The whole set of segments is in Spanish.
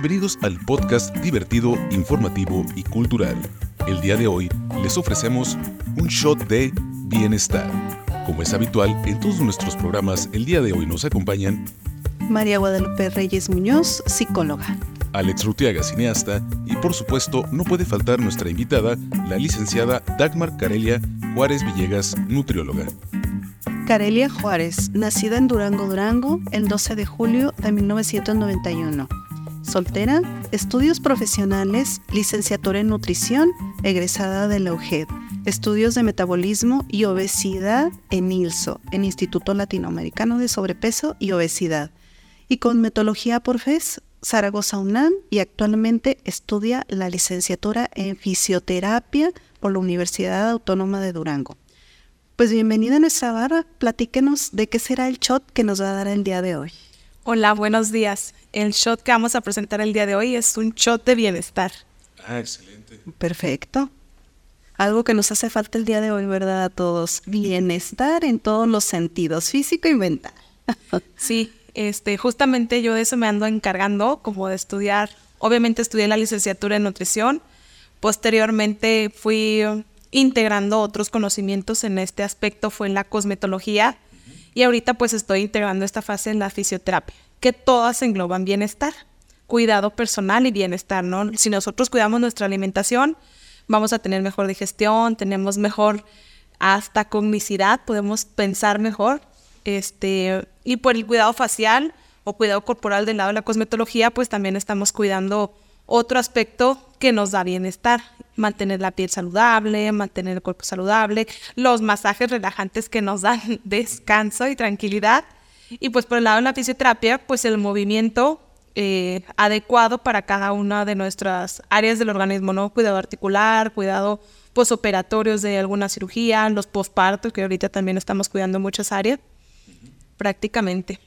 Bienvenidos al podcast divertido, informativo y cultural. El día de hoy les ofrecemos un shot de bienestar. Como es habitual en todos nuestros programas, el día de hoy nos acompañan María Guadalupe Reyes Muñoz, psicóloga. Alex Rutiaga, cineasta, y por supuesto no puede faltar nuestra invitada, la licenciada Dagmar Carelia Juárez Villegas, nutrióloga. Carelia Juárez, nacida en Durango, Durango, el 12 de julio de 1991 soltera, estudios profesionales, licenciatura en nutrición, egresada de la UGED, estudios de metabolismo y obesidad en ILSO, en Instituto Latinoamericano de Sobrepeso y Obesidad, y con metodología por FES, Zaragoza UNAM, y actualmente estudia la licenciatura en fisioterapia por la Universidad Autónoma de Durango. Pues bienvenida a nuestra barra, platíquenos de qué será el shot que nos va a dar el día de hoy. Hola, buenos días. El shot que vamos a presentar el día de hoy es un shot de bienestar. Ah, excelente. Perfecto. Algo que nos hace falta el día de hoy, ¿verdad? A todos. Bienestar en todos los sentidos, físico y mental. sí, este, justamente yo de eso me ando encargando, como de estudiar. Obviamente estudié la licenciatura en nutrición. Posteriormente fui integrando otros conocimientos en este aspecto, fue en la cosmetología y ahorita pues estoy integrando esta fase en la fisioterapia, que todas engloban bienestar, cuidado personal y bienestar, ¿no? Si nosotros cuidamos nuestra alimentación, vamos a tener mejor digestión, tenemos mejor hasta cognicidad, podemos pensar mejor. Este, y por el cuidado facial o cuidado corporal del lado de la cosmetología, pues también estamos cuidando otro aspecto que nos da bienestar, mantener la piel saludable, mantener el cuerpo saludable, los masajes relajantes que nos dan descanso y tranquilidad. Y pues por el lado de la fisioterapia, pues el movimiento eh, adecuado para cada una de nuestras áreas del organismo, ¿no? Cuidado articular, cuidado posoperatorios de alguna cirugía, los pospartos, que ahorita también estamos cuidando muchas áreas, prácticamente.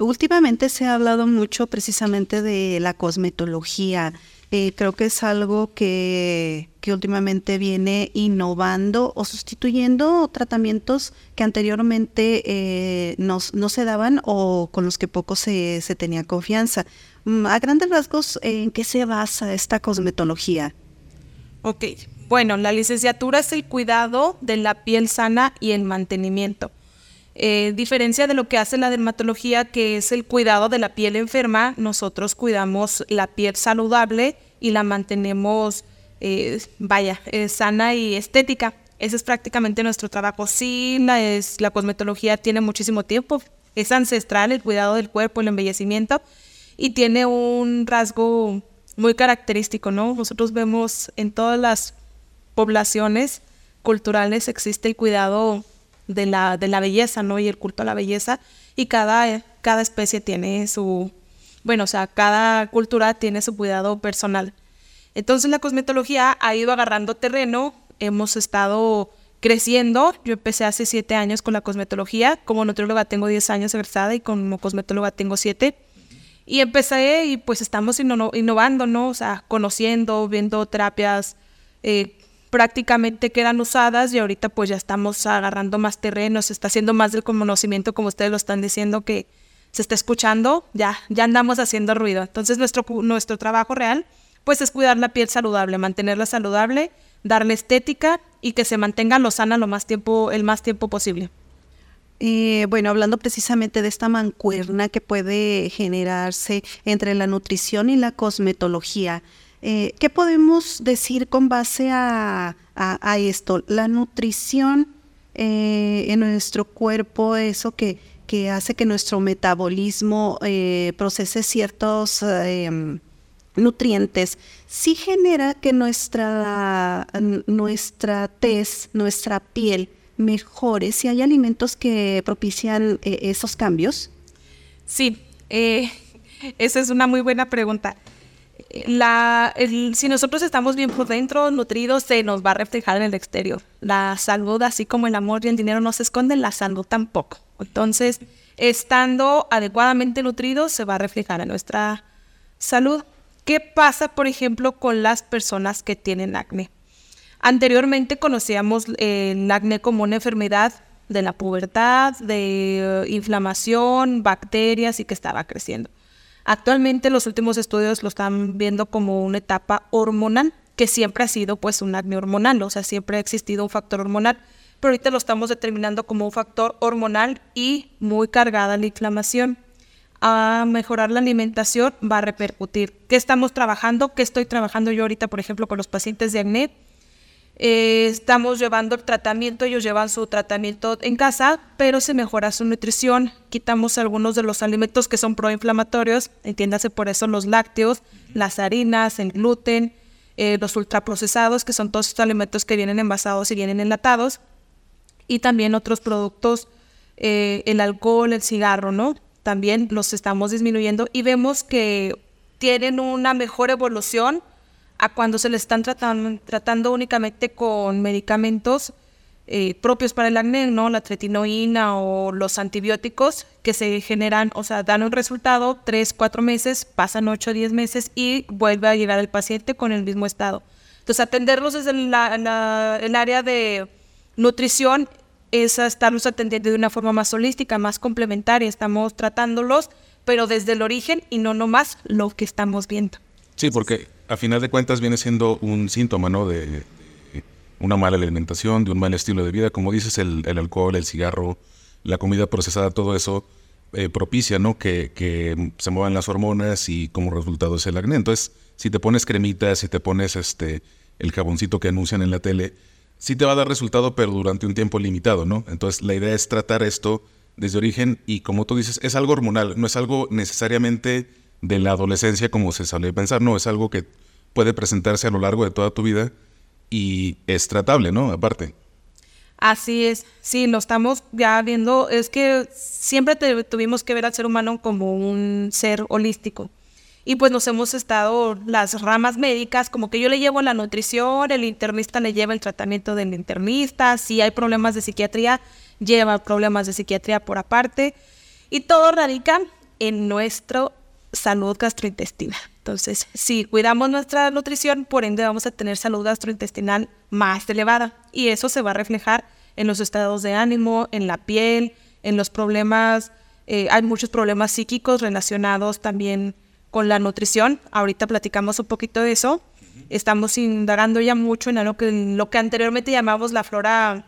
Últimamente se ha hablado mucho precisamente de la cosmetología. Eh, creo que es algo que, que, últimamente viene innovando o sustituyendo tratamientos que anteriormente eh, no, se daban o con los que poco se, se tenía confianza. Mm, a grandes rasgos, ¿en qué se basa esta cosmetología? Ok, bueno, la licenciatura es el cuidado de la piel sana y el mantenimiento. Eh, diferencia de lo que hace la dermatología, que es el cuidado de la piel enferma, nosotros cuidamos la piel saludable y la mantenemos, eh, vaya, eh, sana y estética. Ese es prácticamente nuestro trabajo. Sí, la, es, la cosmetología tiene muchísimo tiempo, es ancestral el cuidado del cuerpo, el embellecimiento, y tiene un rasgo muy característico, ¿no? Nosotros vemos en todas las poblaciones culturales existe el cuidado de la, de la belleza, ¿no? Y el culto a la belleza. Y cada, cada especie tiene su, bueno, o sea, cada cultura tiene su cuidado personal. Entonces la cosmetología ha ido agarrando terreno, hemos estado creciendo. Yo empecé hace siete años con la cosmetología, como nutrióloga tengo diez años egresada y como cosmetóloga tengo siete. Y empecé y pues estamos innovando, ¿no? O sea, conociendo, viendo terapias eh, prácticamente quedan usadas y ahorita pues ya estamos agarrando más terreno, se está haciendo más del conocimiento como ustedes lo están diciendo que se está escuchando, ya, ya andamos haciendo ruido. Entonces nuestro, nuestro trabajo real pues es cuidar la piel saludable, mantenerla saludable, darle estética y que se mantenga lo sana lo más tiempo, el más tiempo posible. Eh, bueno, hablando precisamente de esta mancuerna que puede generarse entre la nutrición y la cosmetología, eh, ¿Qué podemos decir con base a, esto? La nutrición eh, en nuestro cuerpo, eso que, que, hace que nuestro metabolismo eh, procese ciertos em, nutrientes, sí genera que nuestra, nuestra tez, nuestra piel mejore, si hay alimentos que propician esos cambios. Sí, esa es una muy buena pregunta la, si nosotros estamos bien por dentro, nutridos, se nos va a reflejar en el exterior. La salud, así como el amor y el dinero no se esconden, la salud tampoco. Entonces, estando adecuadamente nutridos, se va a reflejar en nuestra salud. ¿Qué pasa, por ejemplo, con las personas que tienen acné? Anteriormente conocíamos el acné como una enfermedad de la pubertad, de inflamación, bacterias y que estaba creciendo. Actualmente los últimos estudios lo están viendo como una etapa hormonal, que siempre ha sido pues un acné hormonal, o sea, siempre ha existido un factor hormonal, pero ahorita lo estamos determinando como un factor hormonal y muy cargada la inflamación. A mejorar la alimentación va a repercutir. ¿Qué estamos trabajando? ¿Qué estoy trabajando yo ahorita, por ejemplo, con los pacientes de acné? Eh, estamos llevando el tratamiento, ellos llevan su tratamiento en casa, pero se mejora su nutrición, quitamos algunos de los alimentos que son proinflamatorios, entiéndase por eso los lácteos, las harinas, el gluten, eh, los ultraprocesados, que son todos estos alimentos que vienen envasados y vienen enlatados, y también otros productos, eh, el alcohol, el cigarro, ¿no? También los estamos disminuyendo y vemos que tienen una mejor evolución a cuando se le están tratando, tratando únicamente con medicamentos eh, propios para el acné, ¿no? La tretinoína o los antibióticos que se generan, o sea, dan un resultado, tres, cuatro meses, pasan ocho, diez meses y vuelve a llegar el paciente con el mismo estado. Entonces, atenderlos desde el área de nutrición es estarlos atendiendo de una forma más holística, más complementaria. Estamos tratándolos, pero desde el origen y no nomás lo que estamos viendo. Sí, porque a final de cuentas viene siendo un síntoma, ¿no? De, una mala alimentación, de un mal estilo de vida. Como dices, el, alcohol, el cigarro, la comida procesada, todo eso eh, propicia, ¿no? Que, se muevan las hormonas y como resultado es el acné. Entonces, si te pones cremita, si te pones este el jaboncito que anuncian en la tele, sí te va a dar resultado, pero durante un tiempo limitado, ¿no? Entonces, la idea es tratar esto desde origen y como tú dices, es algo hormonal, no es algo necesariamente de la adolescencia como se suele pensar, no, es algo que puede presentarse a lo largo de toda tu vida y es tratable, ¿no? Aparte. Así es, sí, lo estamos ya viendo, es que siempre tuvimos que ver al ser humano como un ser holístico. Y pues nos hemos estado las ramas médicas, como que yo le llevo la nutrición, el internista le lleva el tratamiento del internista, si hay problemas de psiquiatría, lleva problemas de psiquiatría por aparte. Y todo radica en nuestro salud gastrointestinal. Entonces, si cuidamos nuestra nutrición, por ende vamos a tener salud gastrointestinal más elevada y eso se va a reflejar en los estados de ánimo, en la piel, en los problemas, eh, hay muchos problemas psíquicos relacionados también con la nutrición. Ahorita platicamos un poquito de eso. Estamos indagando ya mucho en lo que, lo que anteriormente llamamos la flora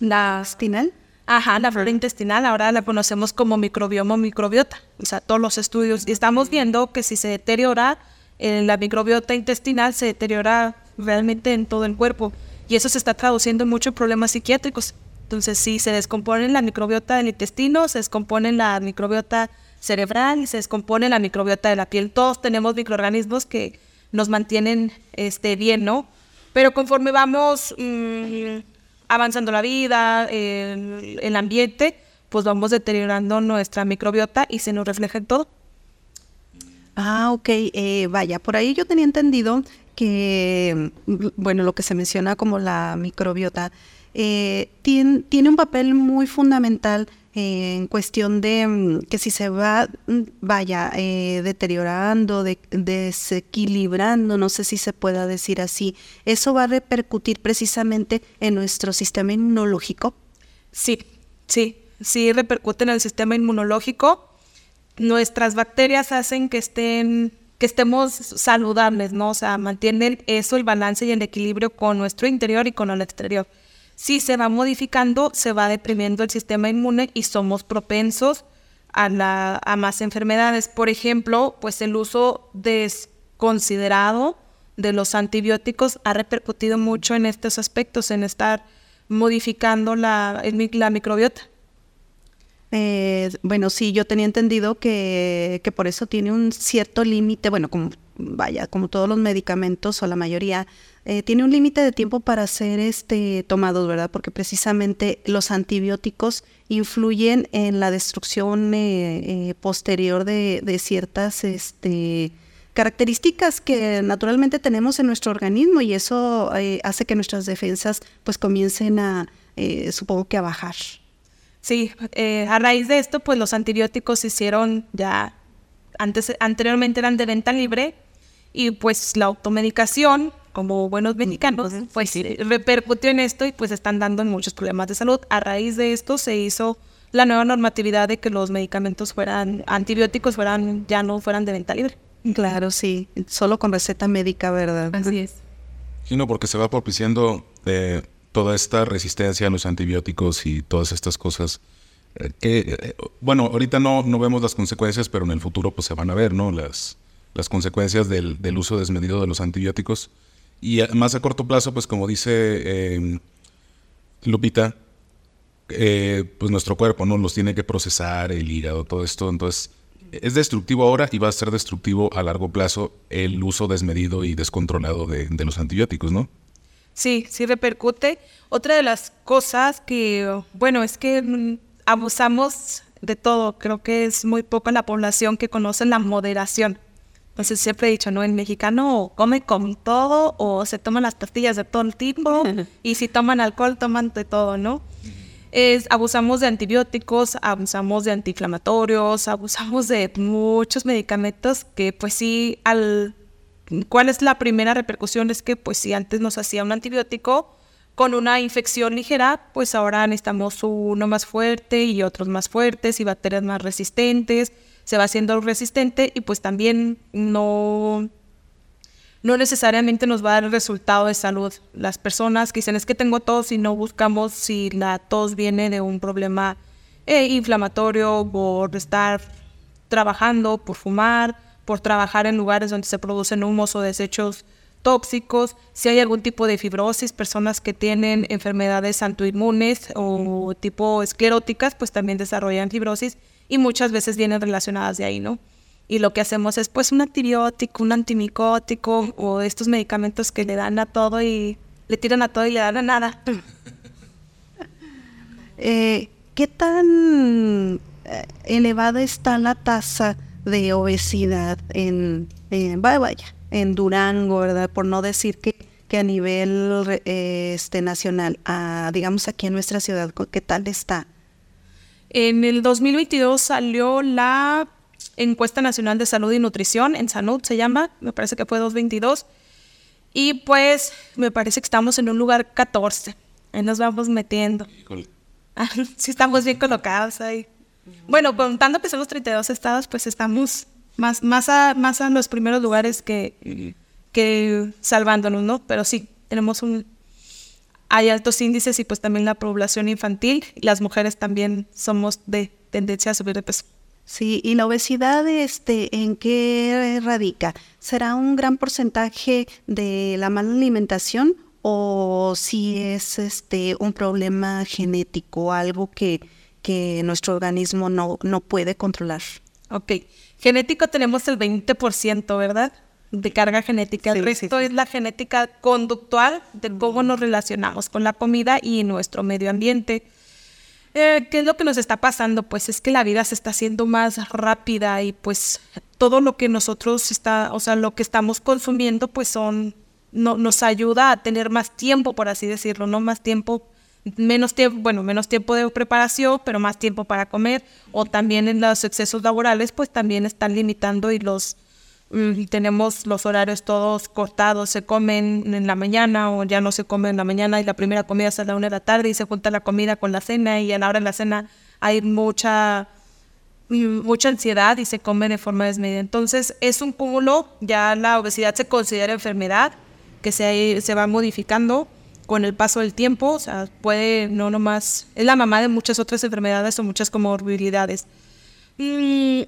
la estinal Ajá, la flora intestinal ahora la conocemos como microbioma o microbiota, o sea, todos los estudios. Y estamos viendo que si se deteriora eh, la microbiota intestinal, se deteriora realmente en todo el cuerpo. Y eso se está traduciendo en muchos problemas psiquiátricos. Entonces, si se descompone la microbiota del intestino, se descompone la microbiota cerebral y se descompone la microbiota de la piel. Todos tenemos microorganismos que nos mantienen este, bien, ¿no? Pero conforme vamos... Mm, avanzando la vida, el, ambiente, pues vamos deteriorando nuestra microbiota y se nos refleja en todo. Ah, ok. Eh, vaya, por ahí yo tenía entendido que, bueno, lo que se menciona como la microbiota, eh, tiene, un papel muy fundamental en cuestión de mm, que si se va, mm, vaya, eh, deteriorando, desequilibrando, no sé si se pueda decir así, ¿eso va a repercutir precisamente en nuestro sistema inmunológico? Sí, sí, sí repercute en el sistema inmunológico. Nuestras bacterias hacen que estén que estemos saludables, ¿no? O sea, mantienen eso, el balance y el equilibrio con nuestro interior y con el exterior si se va modificando, se va deprimiendo el sistema inmune y somos propensos a, la, a más enfermedades. Por ejemplo, pues el uso desconsiderado de los antibióticos ha repercutido mucho en estos aspectos, en estar modificando la, la microbiota. Eh, bueno, sí, yo tenía entendido que, que por eso tiene un cierto límite, bueno, como vaya, como todos los medicamentos o la mayoría, eh, tiene un límite de tiempo para ser este, tomados, ¿verdad? Porque precisamente los antibióticos influyen en la destrucción eh, eh, posterior de, ciertas este, características que naturalmente tenemos en nuestro organismo y eso hace que nuestras defensas pues comiencen a, supongo que a bajar. Sí, a raíz de esto pues los antibióticos se hicieron ya, antes, anteriormente eran de venta libre y pues la automedicación como buenos mexicanos, pues repercutió en esto y pues están dando muchos problemas de salud. A raíz de esto se hizo la nueva normatividad de que los medicamentos fueran antibióticos fueran ya no fueran de venta libre. Claro, sí, solo con receta médica, ¿verdad? Así es. Sí, no, porque se va propiciando eh, toda esta resistencia a los antibióticos y todas estas cosas. eh, que, eh, bueno, ahorita no, no vemos las consecuencias, pero en el futuro pues se van a ver, ¿no? Las, las consecuencias del, del uso desmedido de los antibióticos. Y más a corto plazo, pues como dice eh, Lupita, eh, pues nuestro cuerpo, ¿no? Los tiene que procesar, el hígado, todo esto. Entonces, es destructivo ahora y va a ser destructivo a largo plazo el uso desmedido y descontrolado de, de los antibióticos, ¿no? Sí, sí repercute. Otra de las cosas que, bueno, es que mm, abusamos de todo. Creo que es muy poca la población que conoce la moderación. Entonces siempre he dicho, ¿no? El mexicano come con todo o se toman las pastillas de todo el tipo y si toman alcohol toman de todo, ¿no? Es, abusamos de antibióticos, abusamos de antiinflamatorios, abusamos de muchos medicamentos que pues sí, al, ¿cuál es la primera repercusión? Es que pues si antes nos hacía un antibiótico con una infección ligera, pues ahora necesitamos uno más fuerte y otros más fuertes y bacterias más resistentes, se va haciendo resistente y pues también no no necesariamente nos va a dar el resultado de salud. Las personas que dicen es que tengo tos y no buscamos si la tos viene de un problema eh, inflamatorio por estar trabajando, por fumar, por trabajar en lugares donde se producen humos o desechos tóxicos, si hay algún tipo de fibrosis, personas que tienen enfermedades autoinmunes o tipo escleróticas, pues también desarrollan fibrosis y muchas veces vienen relacionadas de ahí, ¿no? Y lo que hacemos es pues un antibiótico, un antimicótico o estos medicamentos que le dan a todo y le tiran a todo y le dan a nada. Eh, ¿Qué tan eh, elevada está la tasa de obesidad en, en vaya, vaya, en Durango, verdad? Por no decir que, que a nivel eh, este, nacional, ah, digamos aquí en nuestra ciudad, ¿co- ¿qué tal está? En el 2022 salió la encuesta nacional de salud y nutrición, en salud se llama, me parece que fue 222, y pues me parece que estamos en un lugar 14, ahí nos vamos metiendo. sí estamos bien colocados ahí. Bueno, contando que son los 32 estados, pues estamos más, más, a, más a los primeros lugares que, que salvándonos, ¿no? Pero sí, tenemos un... Hay altos índices y pues también la población infantil y las mujeres también somos de tendencia a subir de peso. Sí, y la obesidad, este, ¿en qué radica? ¿Será un gran porcentaje de la mala alimentación o si es este un problema genético, algo que, que nuestro organismo no, no puede controlar? Ok, genético tenemos el 20%, ¿verdad? De carga genética. El Sí, sí, resto sí. es la genética conductual de cómo nos relacionamos con la comida y nuestro medio ambiente. Eh, ¿Qué es lo que nos está pasando? Pues es que la vida se está haciendo más rápida y pues todo lo que nosotros está, o sea, lo que estamos consumiendo, pues son, no, nos ayuda a tener más tiempo, por así decirlo, ¿no? Más tiempo, menos tiempo, bueno, menos tiempo de preparación, pero más tiempo para comer. O también en los excesos laborales, pues también están limitando y los mm, tenemos los horarios todos cortados, se comen en la mañana o ya no se come en la mañana y la primera comida es a la una de la tarde y se junta la comida con la cena y a la hora de la cena hay mucha mm, mucha ansiedad y se come de forma desmedida. Entonces es un cúmulo, ya la obesidad se considera enfermedad que se, se va modificando con el paso del tiempo, o sea, puede no nomás, es la mamá de muchas otras enfermedades o muchas comorbilidades. Mm,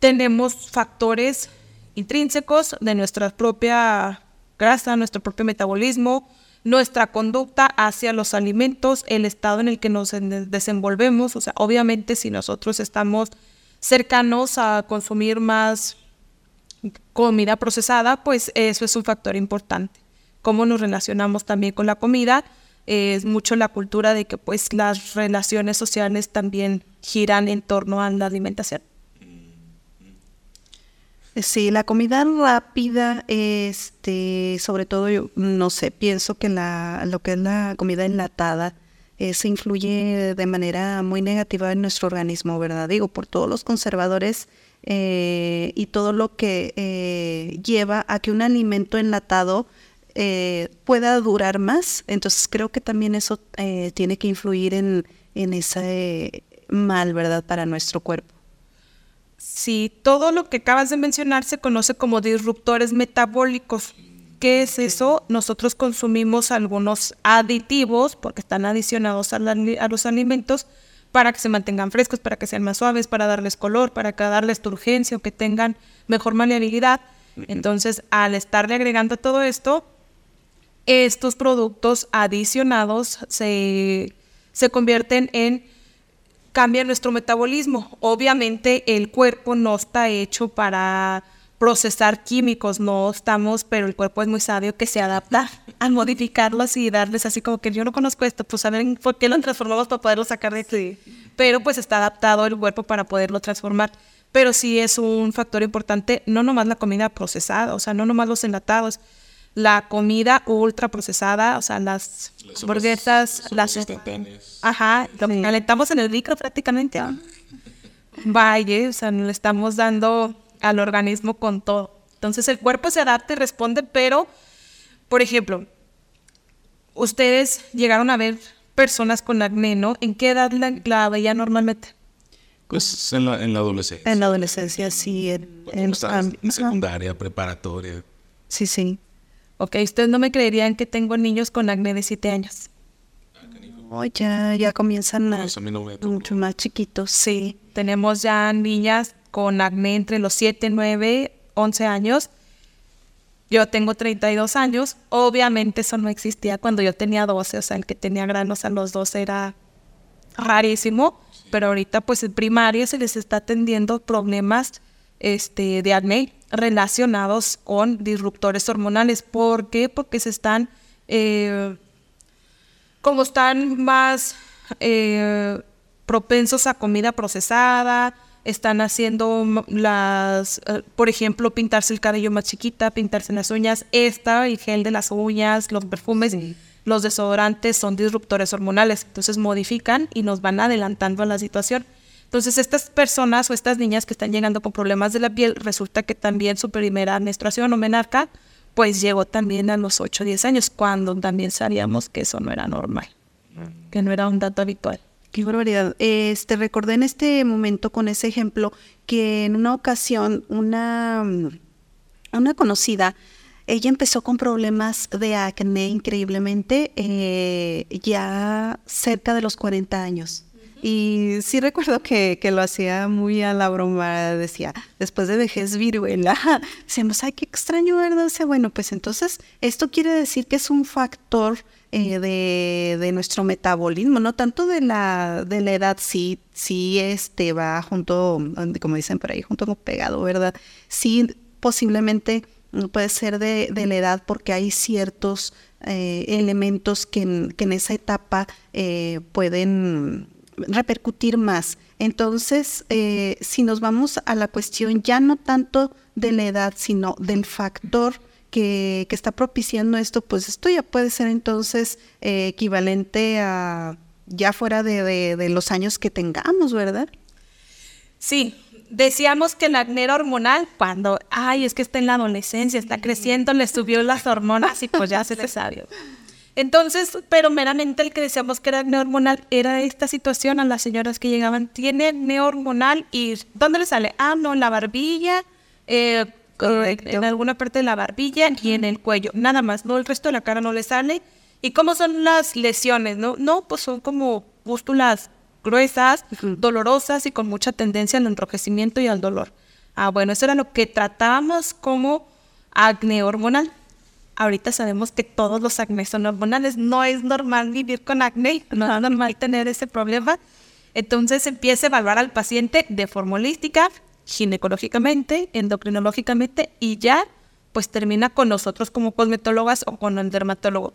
tenemos factores intrínsecos de nuestra propia grasa, nuestro propio metabolismo, nuestra conducta hacia los alimentos, el estado en el que nos en- desenvolvemos. O sea, obviamente si nosotros estamos cercanos a consumir más comida procesada, pues eso es un factor importante. Cómo nos relacionamos también con la comida, es mucho la cultura de que pues las relaciones sociales también giran en torno a la alimentación. Sí, la comida rápida, este, sobre todo yo, no sé, pienso que la, lo que es la comida enlatada, se influye de manera muy negativa en nuestro organismo, ¿verdad? Digo, por todos los conservadores eh, y todo lo que eh, lleva a que un alimento enlatado eh, pueda durar más. Entonces creo que también eso eh, tiene que influir en, en ese mal, ¿verdad?, para nuestro cuerpo. Sí, todo lo que acabas de mencionar se conoce como disruptores metabólicos. ¿Qué es eso? Nosotros consumimos algunos aditivos, porque están adicionados a, los alimentos, para que se mantengan frescos, para que sean más suaves, para darles color, para que darles turgencia o que tengan mejor maleabilidad. Entonces, al estarle agregando todo esto, estos productos adicionados se, se convierten en cambia nuestro metabolismo. Obviamente el cuerpo no está hecho para procesar químicos, no estamos, pero el cuerpo es muy sabio que se adapta a modificarlos y darles así como que yo no conozco esto, pues ver por qué lo transformamos para poderlo sacar de aquí. Pero pues está adaptado el cuerpo para poderlo transformar. Pero sí es un factor importante, no nomás la comida procesada, o sea, no nomás los enlatados, la comida ultra procesada, o sea, las, hamburguesas, las... Ajá, lo calentamos en el micro prácticamente. Vaya, o sea, le estamos dando al organismo con todo. Entonces el cuerpo se adapta y responde, pero, por ejemplo, ustedes llegaron a ver personas con acné, ¿no? ¿En qué edad la, la veían normalmente? Pues en la, en la adolescencia. En la adolescencia, sí. En, en, secundaria, preparatoria. Sí, sí. Ok, ustedes no me creerían que tengo niños con acné de 7 años. Oh, ya, ya comienzan a, mucho más chiquitos, sí. Tenemos ya niñas con acné entre los 7, 9, 11 años. Yo tengo 32 años. Obviamente eso no existía cuando yo tenía 12, o sea, el que tenía granos a los 12 era rarísimo, pero ahorita pues en primaria se les está atendiendo problemas este, de acné relacionados con disruptores hormonales. ¿Por qué? Porque se están, eh, como están más eh, propensos a comida procesada, están haciendo las, eh, por ejemplo, pintarse el cabello más chiquita, pintarse las uñas, esta, el gel de las uñas, los perfumes, los desodorantes son disruptores hormonales, entonces modifican y nos van adelantando a la situación. Entonces, estas personas o estas niñas que están llegando con problemas de la piel, resulta que también su primera menstruación o menarca, pues llegó también a los 8 o 10 años, cuando también sabíamos que eso no era normal, que no era un dato habitual. Qué barbaridad. Este, recordé en este momento con ese ejemplo que en una ocasión una, una conocida, ella empezó con problemas de acné increíblemente eh, ya cerca de los 40 años. Y sí recuerdo que, que, lo hacía muy a la broma, decía, después de vejez viruela, decíamos, ay, qué extraño, ¿verdad? O sea, bueno, pues entonces esto quiere decir que es un factor eh, de, de, nuestro metabolismo, no tanto de la, de la edad, sí, sí este va junto, como dicen por ahí, junto con pegado, ¿verdad? Sí, posiblemente puede ser de, de la edad porque hay ciertos eh, elementos que en, que en, esa etapa eh, pueden repercutir más. Entonces, eh, si nos vamos a la cuestión ya no tanto de la edad, sino del factor que, que está propiciando esto, pues esto ya puede ser entonces eh, equivalente a ya fuera de, de, los años que tengamos, ¿verdad? Sí, decíamos que la acné hormonal cuando, ay, es que está en la adolescencia, está creciendo, le subió las hormonas y pues ya se le sabe. Entonces, pero meramente el que decíamos que era hormonal era esta situación a las señoras que llegaban, tiene hormonal y ¿dónde le sale? Ah, no, en la barbilla, eh, en alguna parte de la barbilla y en el cuello, nada más, no, el resto de la cara no le sale. ¿Y cómo son las lesiones? No, no pues son como pústulas gruesas, dolorosas y con mucha tendencia al enrojecimiento y al dolor. Ah, bueno, eso era lo que tratábamos como acné hormonal ahorita sabemos que todos los acné son hormonales. No es normal vivir con acné, no es normal tener ese problema. Entonces empieza a evaluar al paciente de forma holística, ginecológicamente, endocrinológicamente y ya pues termina con nosotros como cosmetólogas o con el dermatólogo.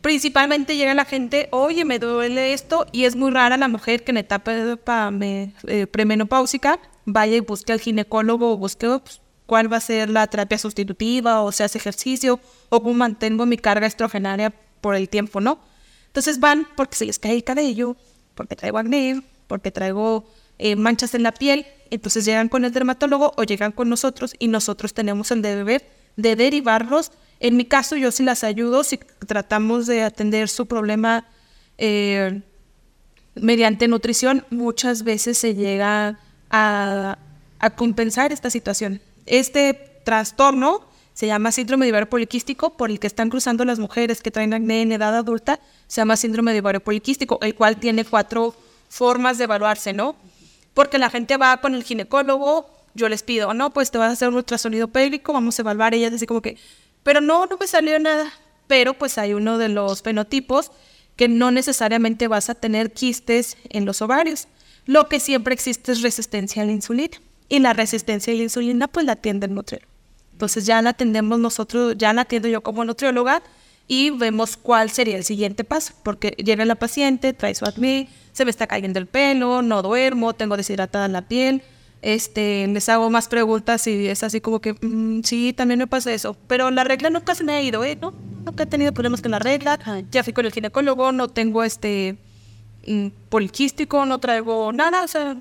Principalmente llega la gente, oye, me duele esto y es muy rara la mujer que en etapa de, eh, premenopáusica vaya y busque al ginecólogo o busque pues, cuál va a ser la terapia sustitutiva o se hace ejercicio o cómo mantengo mi carga estrogenaria por el tiempo, ¿no? Entonces van porque se les cae el cabello, porque traigo acné, porque traigo eh, manchas en la piel, entonces llegan con el dermatólogo o llegan con nosotros y nosotros tenemos el deber de derivarlos. En mi caso yo sí las ayudo, si tratamos de atender su problema eh, mediante nutrición muchas veces se llega a, a compensar esta situación. Este trastorno se llama síndrome de ovario poliquístico, por el que están cruzando las mujeres que traen acné en edad adulta, se llama síndrome de ovario poliquístico, el cual tiene cuatro formas de evaluarse, ¿no? Porque la gente va con el ginecólogo, yo les pido, no, pues te vas a hacer un ultrasonido pélvico, vamos a evaluar, ellas así como que, pero no, no me salió nada, pero pues hay uno de los fenotipos que no necesariamente vas a tener quistes en los ovarios. Lo que siempre existe es resistencia a la insulina. Y la resistencia a la insulina pues la atiende el nutriólogo. Entonces ya la atendemos nosotros, ya la atiendo yo como nutrióloga y vemos cuál sería el siguiente paso, porque llega la paciente, trae su acné, se me está cayendo el pelo, no duermo, tengo deshidratada la piel, este, les hago más preguntas y es así como que, mm, sí, también me pasa eso, pero la regla nunca se me ha ido, ¿eh? No, nunca he tenido problemas con la regla, ya fui con el ginecólogo, no tengo este mm, poliquístico, no traigo nada, o sea,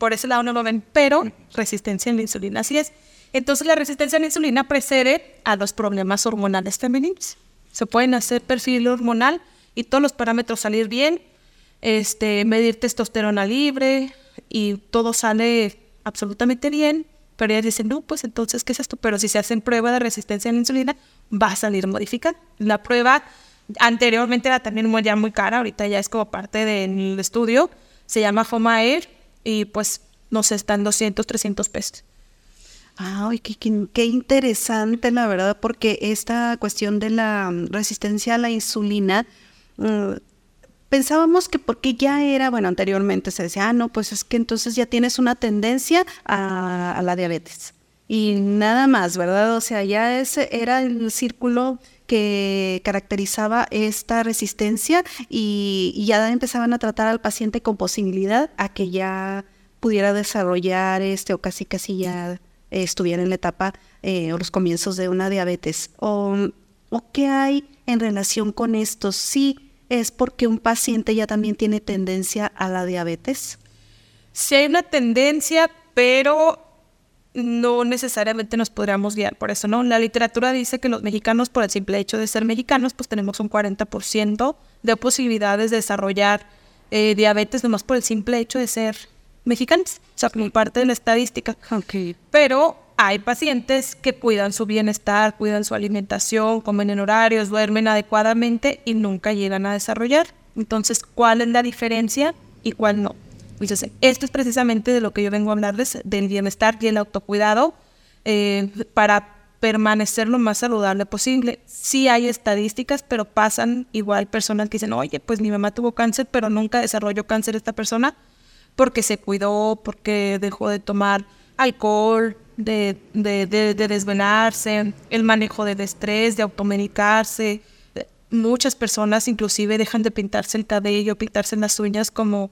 por ese lado no lo ven, pero resistencia a la insulina, así es. Entonces la resistencia a la insulina precede a los problemas hormonales femeninos. Se pueden hacer perfil hormonal y todos los parámetros salir bien, este, medir testosterona libre y todo sale absolutamente bien, pero ellas dicen, no, pues entonces, ¿qué es esto? Pero si se hacen prueba de resistencia a la insulina, va a salir modificada. La prueba anteriormente era también ya muy cara, ahorita ya es como parte del estudio, se llama FOMAER y pues no sé, están 200, 300 pesos. Ay, qué, qué, interesante, la verdad, porque esta cuestión de la mm, resistencia a la insulina, mm, pensábamos que porque ya era, bueno, anteriormente se decía, ah, no, pues es que entonces ya tienes una tendencia a, la diabetes. Y nada más, ¿verdad? O sea, ya ese era el círculo que caracterizaba esta resistencia y, ya empezaban a tratar al paciente con posibilidad a que ya pudiera desarrollar este o casi casi ya estuviera en la etapa eh, o los comienzos de una diabetes. O, ¿O qué hay en relación con esto? Sí, es porque un paciente ya también tiene tendencia a la diabetes. Sí hay una tendencia, pero no necesariamente nos podríamos guiar por eso, ¿no? La literatura dice que los mexicanos, por el simple hecho de ser mexicanos, pues tenemos un 40% de posibilidades de desarrollar eh, diabetes, nomás por el simple hecho de ser mexicanos, o sea, como parte de la estadística. Okay. Pero hay pacientes que cuidan su bienestar, cuidan su alimentación, comen en horarios, duermen adecuadamente y nunca llegan a desarrollar. Entonces, ¿cuál es la diferencia y cuál no? Esto es precisamente de lo que yo vengo a hablarles, del bienestar y el autocuidado eh, para permanecer lo más saludable posible. Sí hay estadísticas, pero pasan igual personas que dicen, oye, pues mi mamá tuvo cáncer, pero nunca desarrolló cáncer esta persona porque se cuidó, porque dejó de tomar alcohol, de, de, de, desvelarse, el manejo del estrés, de automedicarse. Muchas personas inclusive dejan de pintarse el cabello, pintarse las uñas como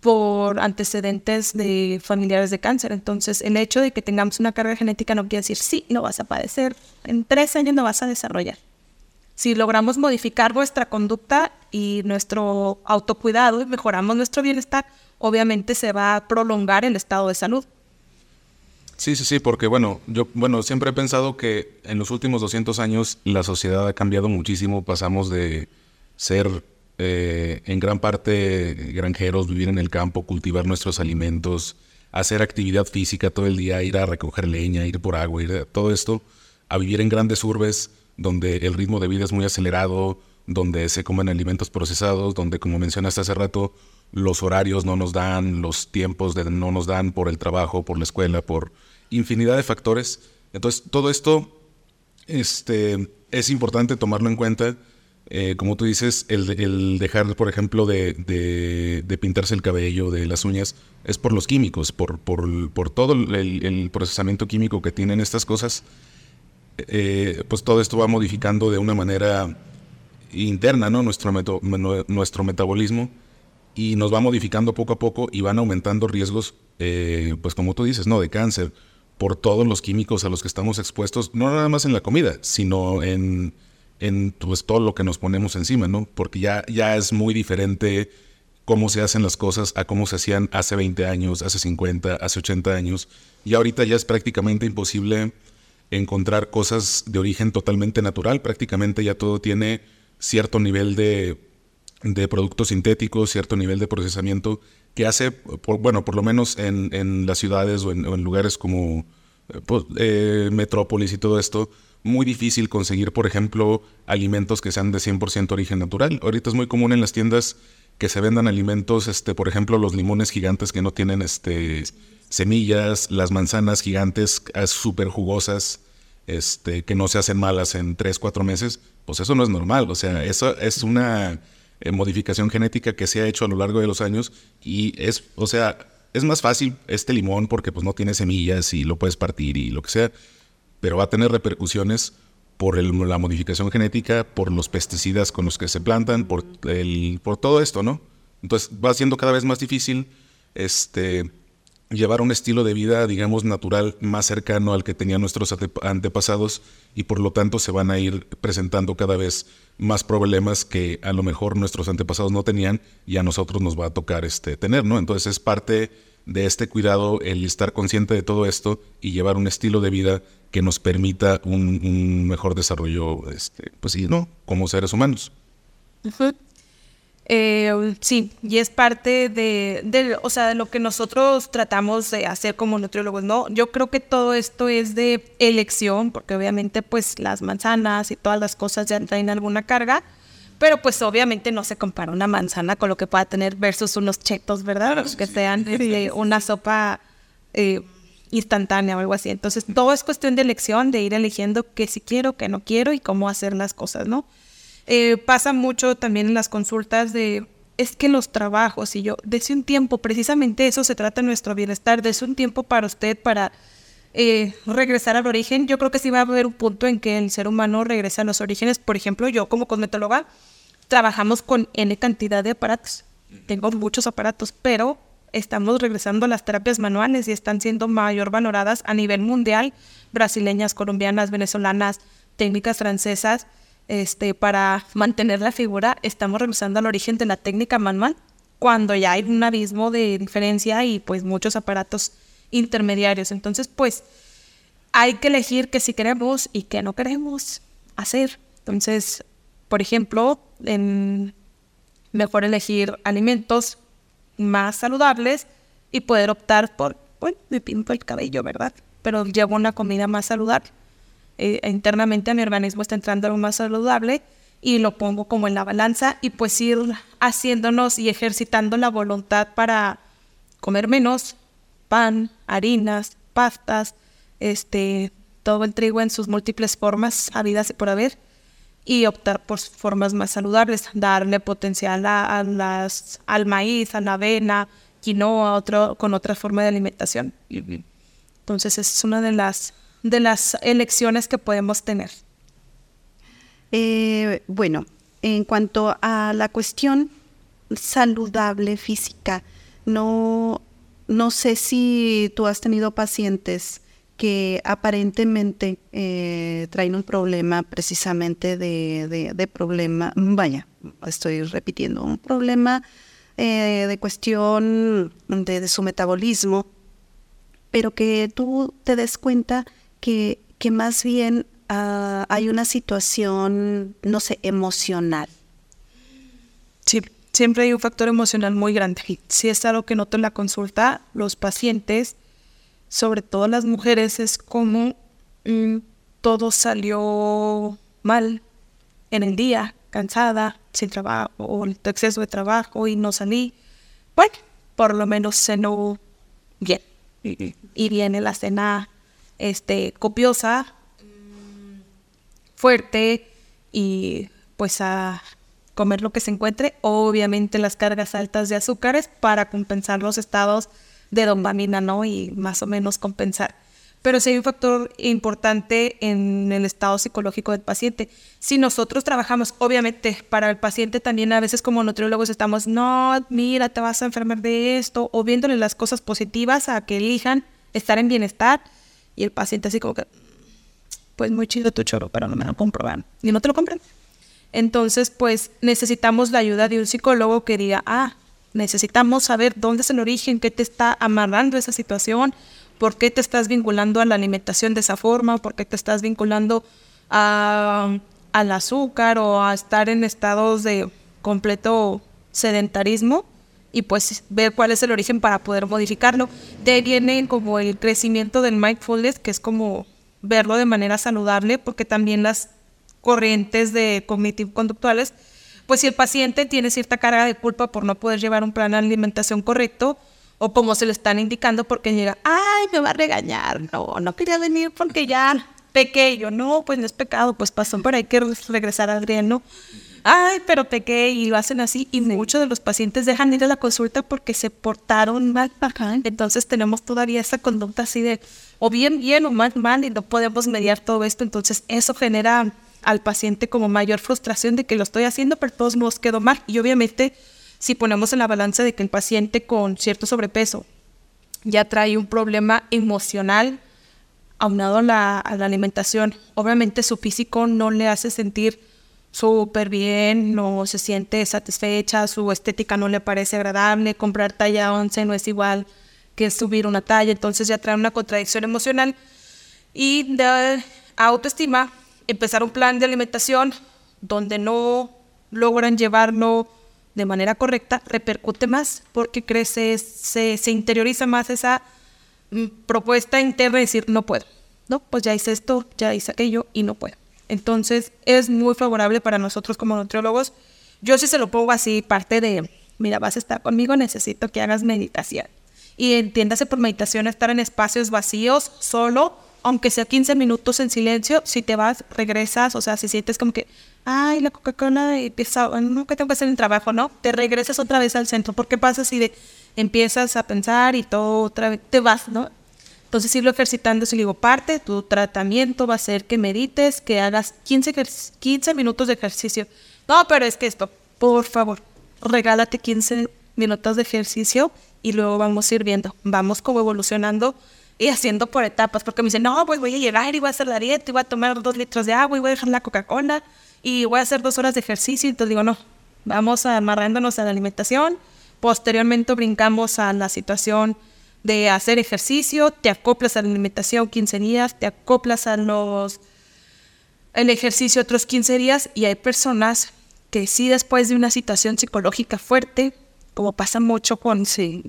por antecedentes de familiares de cáncer. Entonces, el hecho de que tengamos una carga genética no quiere decir sí, no vas a padecer, en tres años no vas a desarrollar. Si logramos modificar nuestra conducta y nuestro autocuidado y mejoramos nuestro bienestar, obviamente se va a prolongar el estado de salud. Sí, sí, sí, porque bueno, yo bueno, siempre he pensado que en los últimos 200 años la sociedad ha cambiado muchísimo, pasamos de ser eh, en gran parte granjeros, vivir en el campo, cultivar nuestros alimentos, hacer actividad física todo el día, ir a recoger leña, ir por agua, ir a, todo esto, a vivir en grandes urbes donde el ritmo de vida es muy acelerado, donde se comen alimentos procesados, donde como mencionaste hace rato, los horarios no nos dan, los tiempos de, no nos dan por el trabajo, por la escuela, por infinidad de factores. Entonces, todo esto este, es importante tomarlo en cuenta. Eh, como tú dices, el, dejar, por ejemplo, de, pintarse el cabello, de las uñas, es por los químicos, por, por, todo el, procesamiento químico que tienen estas cosas. Eh, pues todo esto va modificando de una manera interna ¿no? nuestro, nuestro metabolismo y nos va modificando poco a poco y van aumentando riesgos, eh, pues como tú dices, ¿no? De cáncer, por todos los químicos a los que estamos expuestos, no nada más en la comida, sino en, en pues, todo lo que nos ponemos encima, ¿no? Porque ya, ya es muy diferente cómo se hacen las cosas a cómo se hacían hace 20 años, hace 50, hace 80 años. Y ahorita ya es prácticamente imposible encontrar cosas de origen totalmente natural. Prácticamente ya todo tiene cierto nivel de de productos sintéticos, cierto nivel de procesamiento que hace, por, bueno, por lo menos en, en las ciudades o en, lugares como eh, pues, eh, Metrópolis y todo esto, muy difícil conseguir, por ejemplo, alimentos que sean de 100% origen natural. Ahorita es muy común en las tiendas que se vendan alimentos, este, por ejemplo, los limones gigantes que no tienen este, semillas, las manzanas gigantes ah, súper jugosas, este, que no se hacen malas en 3, 4 meses, pues eso no es normal. O sea, eso es una eh, modificación genética que se ha hecho a lo largo de los años y es, o sea, es más fácil este limón porque pues no tiene semillas y lo puedes partir y lo que sea, pero va a tener repercusiones por la modificación genética, por los pesticidas con los que se plantan, por, el, por todo esto, ¿no? Entonces va siendo cada vez más difícil este, llevar un estilo de vida, digamos, natural más cercano al que tenían nuestros antepasados y por lo tanto se van a ir presentando cada vez más problemas que a lo mejor nuestros antepasados no tenían y a nosotros nos va a tocar este, tener, ¿no? Entonces es parte de este cuidado el estar consciente de todo esto y llevar un estilo de vida que nos permita un, mejor desarrollo, este, pues sí, ¿no? Como seres humanos. Eh, sí, y es parte de, o sea, de lo que nosotros tratamos de hacer como nutriólogos, ¿no? Yo creo que todo esto es de elección, porque obviamente pues las manzanas y todas las cosas ya traen alguna carga, pero pues obviamente no se compara una manzana con lo que pueda tener versus unos chetos, ¿verdad? que sean una sopa eh, instantánea o algo así. Entonces todo es cuestión de elección, de ir eligiendo qué sí quiero, qué no quiero y cómo hacer las cosas, ¿no? Eh, pasa mucho también en las consultas de, es que los trabajos y yo, desde un tiempo, precisamente eso se trata de nuestro bienestar, desde un tiempo para usted, para eh, regresar al origen. Yo creo que sí va a haber un punto en que el ser humano regrese a los orígenes. Por ejemplo, yo como cosmetóloga trabajamos con N cantidad de aparatos. Tengo muchos aparatos, pero estamos regresando a las terapias manuales y están siendo mayor valoradas a nivel mundial, brasileñas, colombianas, venezolanas, técnicas francesas este, para mantener la figura, estamos regresando al origen de la técnica manual, cuando ya hay un abismo de diferencia y pues muchos aparatos intermediarios. Entonces, pues hay que elegir qué sí queremos y qué no queremos hacer. Entonces, por ejemplo, en mejor elegir alimentos más saludables y poder optar por, bueno, me pinto el cabello, ¿verdad? Pero llevo una comida más saludable. Eh, internamente a mi organismo está entrando algo más saludable y lo pongo como en la balanza y pues ir haciéndonos y ejercitando la voluntad para comer menos pan, harinas, pastas, este, todo el trigo en sus múltiples formas habidas y por haber y optar por formas más saludables, darle potencial a, las, al maíz, a la avena, quinoa, otro, con otra forma de alimentación. Entonces es una de las de las elecciones que podemos tener? Eh, bueno, en cuanto a la cuestión saludable física, no, no sé si tú has tenido pacientes que aparentemente eh, traen un problema precisamente de, de, problema, vaya, estoy repitiendo, un problema eh, de cuestión de, su metabolismo, pero que tú te des cuenta que, que más bien ah, hay una situación, no sé, emocional. Siempre hay un factor emocional muy grande. Si es algo que noto en la consulta, los pacientes, sobre todo las mujeres, es como todo salió mal en el día, cansada, sin trabajo, o exceso de trabajo y no salí. Bueno, por lo menos cenó bien. Y viene la cena este, copiosa, fuerte y pues a comer lo que se encuentre. Obviamente las cargas altas de azúcares para compensar los estados de dopamina, ¿no? Y más o menos compensar. Pero sí hay un factor importante en el estado psicológico del paciente. Si nosotros trabajamos, obviamente, para el paciente también a veces como nutriólogos estamos, no, mira, te vas a enfermar de esto, o viéndole las cosas positivas a que elijan estar en bienestar y el paciente así como que, pues muy chido tu choro, pero no me lo comproban. Y no te lo compran. Entonces, pues necesitamos la ayuda de un psicólogo que diga, ah, necesitamos saber dónde es el origen, qué te está amarrando esa situación, por qué te estás vinculando a la alimentación de esa forma, por qué te estás vinculando a, al azúcar o a estar en estados de completo sedentarismo y pues ver cuál es el origen para poder modificarlo. De ahí viene como el crecimiento del mindfulness, que es como verlo de manera saludable, porque también las corrientes de cognitivo conductuales, pues si el paciente tiene cierta carga de culpa por no poder llevar un plan de alimentación correcto, o como se le están indicando porque llega, ay, me va a regañar, no, no quería venir porque ya pequeño, no, pues no es pecado, pues pasó, pero hay que regresar al ¿no? Ay, pero pequé y lo hacen así y muchos de los pacientes dejan ir a la consulta porque se portaron mal. Entonces tenemos todavía esa conducta así de o bien bien o mal mal y no podemos mediar todo esto. Entonces eso genera al paciente como mayor frustración de que lo estoy haciendo, pero todos modos quedó mal. Y obviamente si ponemos en la balanza de que el paciente con cierto sobrepeso ya trae un problema emocional aunado a la, a la alimentación, obviamente su físico no le hace sentir súper bien, no se siente satisfecha, su estética no le parece agradable, comprar talla 11 no es igual que subir una talla, entonces ya trae una contradicción emocional. Y de autoestima, empezar un plan de alimentación donde no logran llevarlo de manera correcta, repercute más porque crece, se, se interioriza más esa mm, propuesta interna de decir, no puedo, no, pues ya hice esto, ya hice aquello y no puedo. Entonces es muy favorable para nosotros como nutriólogos. Yo sí se lo pongo así, parte de, mira, vas a estar conmigo, necesito que hagas meditación. Y entiéndase por meditación estar en espacios vacíos, solo, aunque sea 15 minutos en silencio, si te vas, regresas, o sea, si sientes como que, ay, la Coca-Cola empieza, no, que tengo que hacer el trabajo, ¿no? Te regresas otra vez al centro, porque pasa si de, empiezas a pensar y todo otra vez, te vas, ¿no? Entonces, irlo ejercitando, si digo, parte, tu tratamiento va a ser que medites, que hagas 15, 15 minutos de ejercicio. No, pero es que esto, por favor, regálate 15 minutos de ejercicio y luego vamos a ir viendo, vamos como evolucionando y haciendo por etapas, porque me dicen, no, pues voy a llegar y voy a hacer la dieta y voy a tomar dos litros de agua y voy a dejar la Coca-Cola y voy a hacer dos horas de ejercicio. Entonces digo, no, vamos amarrándonos a la alimentación. Posteriormente brincamos a la situación de hacer ejercicio, te acoplas a la alimentación 15 días, te acoplas a los el ejercicio otros 15 días y hay personas que sí después de una situación psicológica fuerte, como pasa mucho con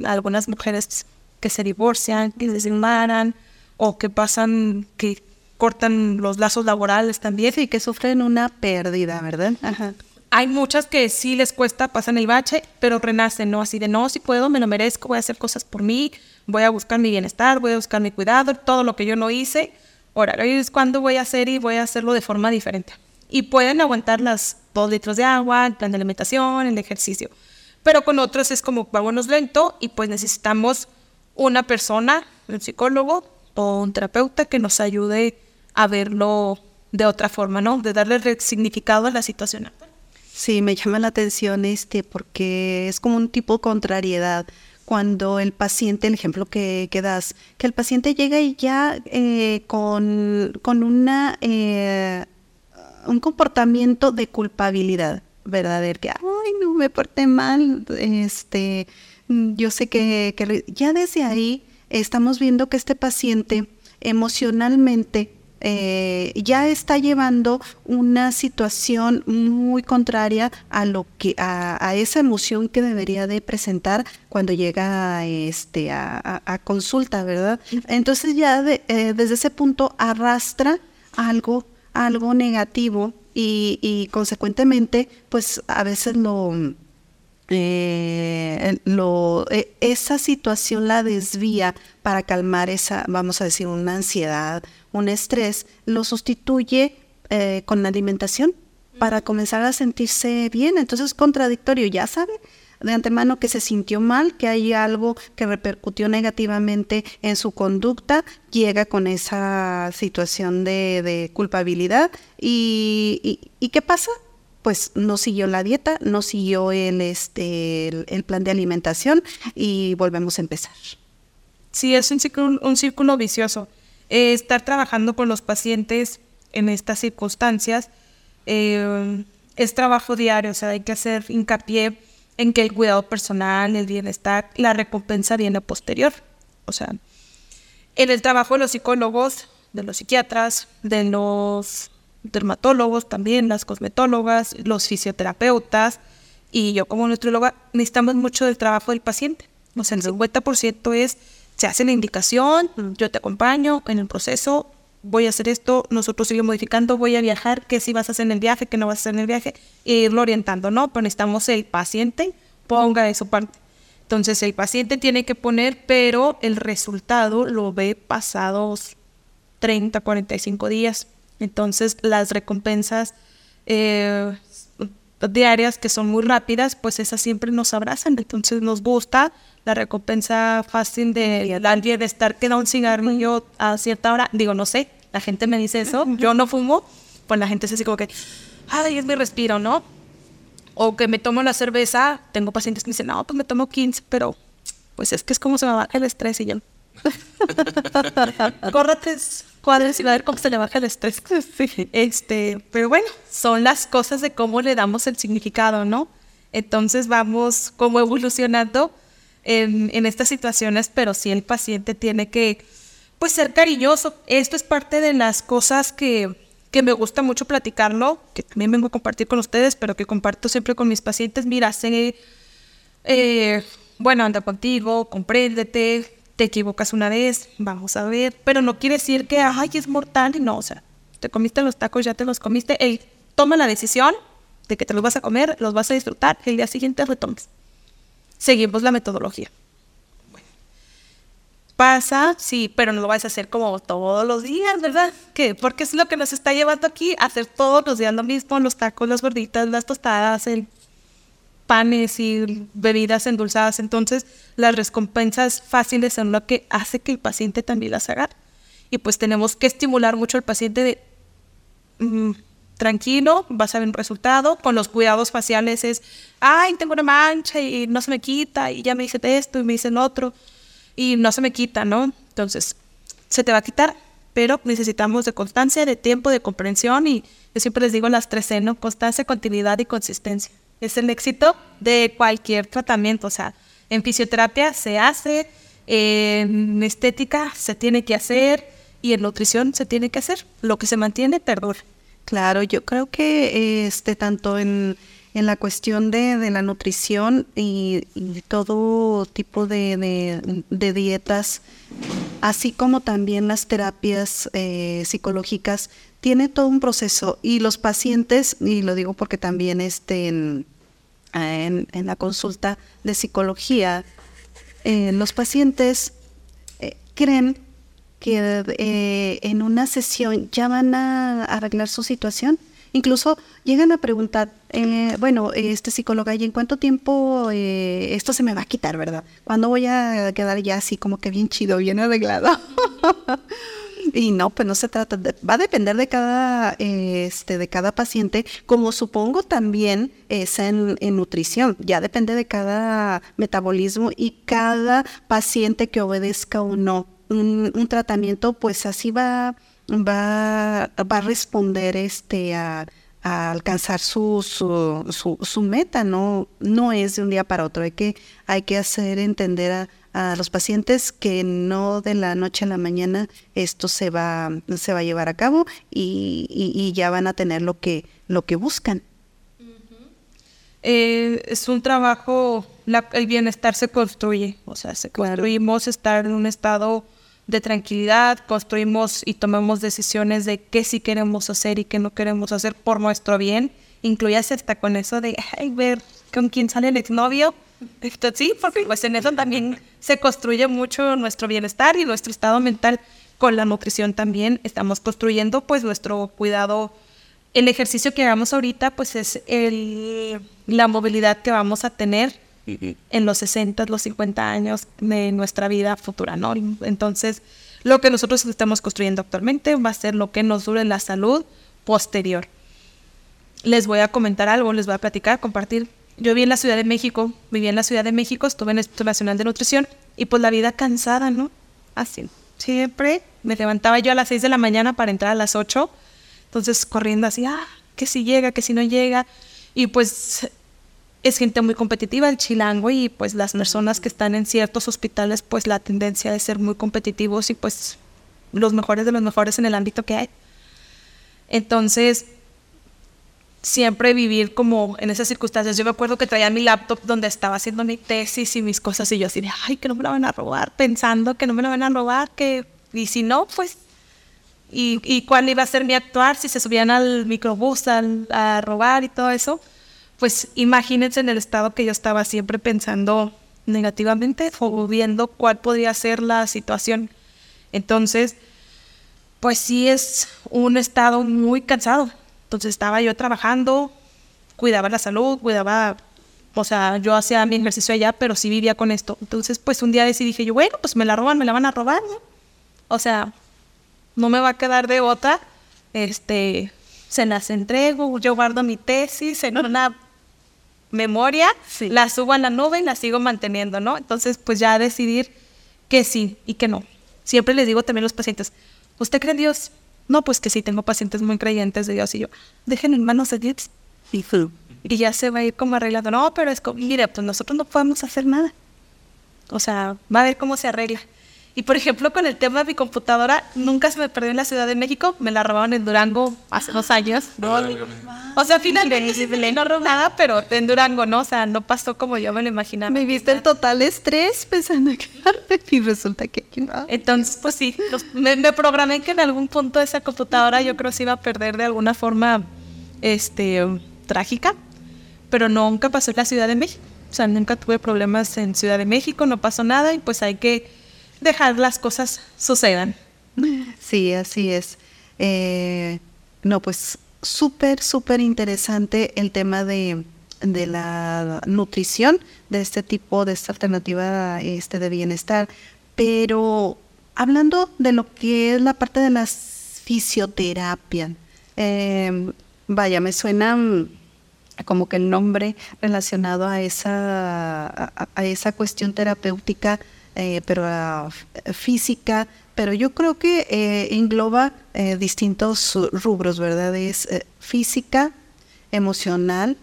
algunas mujeres que se divorcian, que se separan o que pasan que cortan los lazos laborales también. y que sufren una pérdida, ¿verdad? Ajá. Hay muchas que sí les cuesta, pasan el bache, pero renacen, ¿no? Así de, no, si puedo, me lo merezco, voy a hacer cosas por mí, voy a buscar mi bienestar, voy a buscar mi cuidado, todo lo que yo no hice. Ahora, hoy es cuando voy a hacer y voy a hacerlo de forma diferente. Y pueden aguantar las dos litros de agua, el plan de alimentación, el ejercicio. Pero con otros es como vámonos lento y pues necesitamos una persona, un psicólogo o un terapeuta que nos ayude a verlo de otra forma, ¿no? De darle significado a la situación Sí, me llama la atención este porque es como un tipo de contrariedad cuando el paciente, el ejemplo que, que das, que el paciente llega y ya eh, con, con una, eh, un comportamiento de culpabilidad verdadero, que, ay, no me porté mal, este, yo sé que, que ya desde ahí estamos viendo que este paciente emocionalmente eh, ya está llevando una situación muy contraria a lo que a, esa emoción que debería de presentar cuando llega este a, consulta, ¿verdad? Entonces ya eh, desde ese punto arrastra algo algo negativo y, y consecuentemente pues a veces lo lo, eh, esa situación la desvía para calmar esa, vamos a decir, una ansiedad, un estrés, lo sustituye eh, con la alimentación para comenzar a sentirse bien. Entonces es contradictorio, ya sabe de antemano que se sintió mal, que hay algo que repercutió negativamente en su conducta, llega con esa situación de, culpabilidad y, y ¿qué pasa? Pues no siguió la dieta, no siguió el, este, el, plan de alimentación y volvemos a empezar. Sí, es un círculo, vicioso. Eh, estar trabajando con los pacientes en estas circunstancias eh, es trabajo diario, o sea, hay que hacer hincapié en que el cuidado personal, el bienestar, la recompensa viene posterior. O sea, en el trabajo de los psicólogos, de los psiquiatras, de los dermatólogos también, las cosmetólogas, los fisioterapeutas, y yo como nutrióloga necesitamos mucho del trabajo del paciente. O sea, el 50% es, se hace la indicación, yo te acompaño en el proceso, voy a hacer esto, nosotros seguimos modificando, voy a viajar, qué si vas a hacer en el viaje, qué no vas a hacer en el viaje, e irlo orientando, ¿no? Pero necesitamos el paciente ponga eso parte. Entonces el paciente tiene que poner, pero el resultado lo ve pasados 30, 45 días. Entonces las recompensas eh, diarias que son muy rápidas, pues esas siempre nos abrazan. Entonces nos gusta la recompensa fácil de dar bienestar que da un cigarrillo a cierta hora. Digo, no sé, la gente me dice eso, yo no fumo, pues la gente se así como que, ay, es mi respiro, ¿no? O que me tomo la cerveza, tengo pacientes que me dicen, no, pues me tomo 15, pero pues es que es como se me baja el estrés y yo. Corra tres cuadras y va a ver cómo se le baja el estrés. Este, pero bueno, son las cosas de cómo le damos el significado, ¿no? Entonces vamos como evolucionando en, estas situaciones, pero sí el paciente tiene que, pues, ser cariñoso. Esto es parte de las cosas que, que me gusta mucho platicarlo, que también vengo a compartir con ustedes, pero que comparto siempre con mis pacientes. Mira, sé, eh, bueno, anda contigo, compréndete, te equivocas una vez, vamos a ver, pero no quiere decir que, ay, es mortal, no, o sea, te comiste los tacos, ya te los comiste, Ey, toma la decisión de que te los vas a comer, los vas a disfrutar, el día siguiente retomes. Seguimos la metodología. Pasa, sí, pero no lo vas a hacer como todos los días, ¿verdad? ¿Qué? Porque es lo que nos está llevando aquí hacer todos los días lo mismo, los tacos, las gorditas, las tostadas, el panes y bebidas endulzadas. Entonces, las recompensas fáciles son lo que hace que el paciente también las haga. Y pues tenemos que estimular mucho al paciente de mm, tranquilo, vas a ver un resultado. Con los cuidados faciales es, ay, tengo una mancha y no se me quita, y ya me dice esto y me dice el otro, y no se me quita, ¿no? Entonces, se te va a quitar, pero necesitamos de constancia, de tiempo, de comprensión, y yo siempre les digo las tres C, ¿no? Constancia, continuidad y consistencia es el éxito de cualquier tratamiento. O sea, en fisioterapia se hace, en estética se tiene que hacer y en nutrición se tiene que hacer. Lo que se mantiene perdura. Claro, yo creo que este tanto en, en la cuestión de, de la nutrición y, todo tipo de, de, dietas, así como también las terapias eh, psicológicas, tiene todo un proceso y los pacientes, y lo digo porque también este, en, en, la consulta de psicología, eh, los pacientes eh, creen que eh, en una sesión ya van a arreglar su situación. Incluso llegan a preguntar, bueno, este psicóloga, ¿y en cuánto tiempo esto se me va a quitar, verdad? ¿Cuándo voy a quedar ya así como que bien chido, bien arreglado? Y no, pues no se trata de, va a depender de cada, este, de cada paciente, como supongo también es en, nutrición, ya depende de cada metabolismo y cada paciente que obedezca o no un, tratamiento, pues así va, va, va a responder este a, alcanzar su, su, su, meta, no, no es de un día para otro, hay que, hay que hacer entender a, a los pacientes que no de la noche a la mañana esto se va, se va a llevar a cabo y, ya van a tener lo que, lo que buscan. Eh, es un trabajo, el bienestar se construye, o sea, se construimos estar en un estado de tranquilidad, construimos y tomamos decisiones de qué sí queremos hacer y qué no queremos hacer por nuestro bien, incluyase hasta con eso de ver con quién sale el exnovio, sí, porque pues en eso también se construye mucho nuestro bienestar y nuestro estado mental. Con la nutrición también estamos construyendo pues nuestro cuidado. El ejercicio que hagamos ahorita pues es el, la movilidad que vamos a tener en los 60, los 50 años de nuestra vida futura, ¿no? Entonces, lo que nosotros estamos construyendo actualmente va a ser lo que nos dure la salud posterior. Les voy a comentar algo, les voy a platicar, compartir yo viví en la Ciudad de México, viví en la Ciudad de México, estuve en el Instituto Nacional de Nutrición y pues la vida cansada, ¿no? Así. Siempre me levantaba yo a las 6 de la mañana para entrar a las 8. Entonces corriendo así, ah, que si llega, que si no llega. Y pues es gente muy competitiva el chilango y pues las personas que están en ciertos hospitales pues la tendencia de ser muy competitivos y pues los mejores de los mejores en el ámbito que hay. Entonces siempre vivir como en esas circunstancias. Yo me acuerdo que traía mi laptop donde estaba haciendo mi tesis y mis cosas y yo así de, ay, que no me la van a robar, pensando que no me la van a robar, que, y si no, pues, y, y cuál iba a ser mi actuar si se subían al microbús a robar y todo eso. Pues imagínense en el estado que yo estaba siempre pensando negativamente o viendo cuál podría ser la situación. Entonces, pues sí es un estado muy cansado. Entonces estaba yo trabajando, cuidaba la salud, cuidaba, o sea, yo hacía mi ejercicio allá, pero sí vivía con esto. Entonces, pues un día decidí, dije yo, bueno, pues me la roban, me la van a robar, O sea, no me va a quedar de otra. Este, se las entrego, yo guardo mi tesis en una memoria, la subo a la nube y la sigo manteniendo, ¿no? Entonces, pues ya decidir que sí y que no. Siempre les digo también a los pacientes, ¿usted cree en Dios? No, pues que sí, tengo pacientes muy creyentes de Dios y yo, dejen en manos de Dios. Y ya se va a ir como arreglando. No, pero es como, mire, pues nosotros no podemos hacer nada. O sea, va a ver cómo se arregla. Y por ejemplo, con el tema de mi computadora, nunca se me perdió en la Ciudad de México, me la robaron en Durango hace dos años. o sea, finalmente no robó nada, pero en Durango, ¿no? O sea, no pasó como yo me lo imaginaba. Me viste el total estrés pensando que y resulta que no. Entonces, pues sí, me, me, programé que en algún punto esa computadora yo creo se iba a perder de alguna forma este, trágica, pero nunca pasó en la Ciudad de México. O sea, nunca tuve problemas en Ciudad de México, no pasó nada y pues hay que dejar las cosas sucedan. Sí, así es. Eh, no, pues súper, súper interesante el tema de, de, la nutrición, de este tipo, de esta alternativa este, de bienestar. Pero hablando de lo que es la parte de la fisioterapia, eh, vaya, me suena como que el nombre relacionado a esa, a esa cuestión terapéutica eh, pero ah, física, pero yo creo que eh, engloba eh, distintos rubros, ¿verdad? Es física, emocional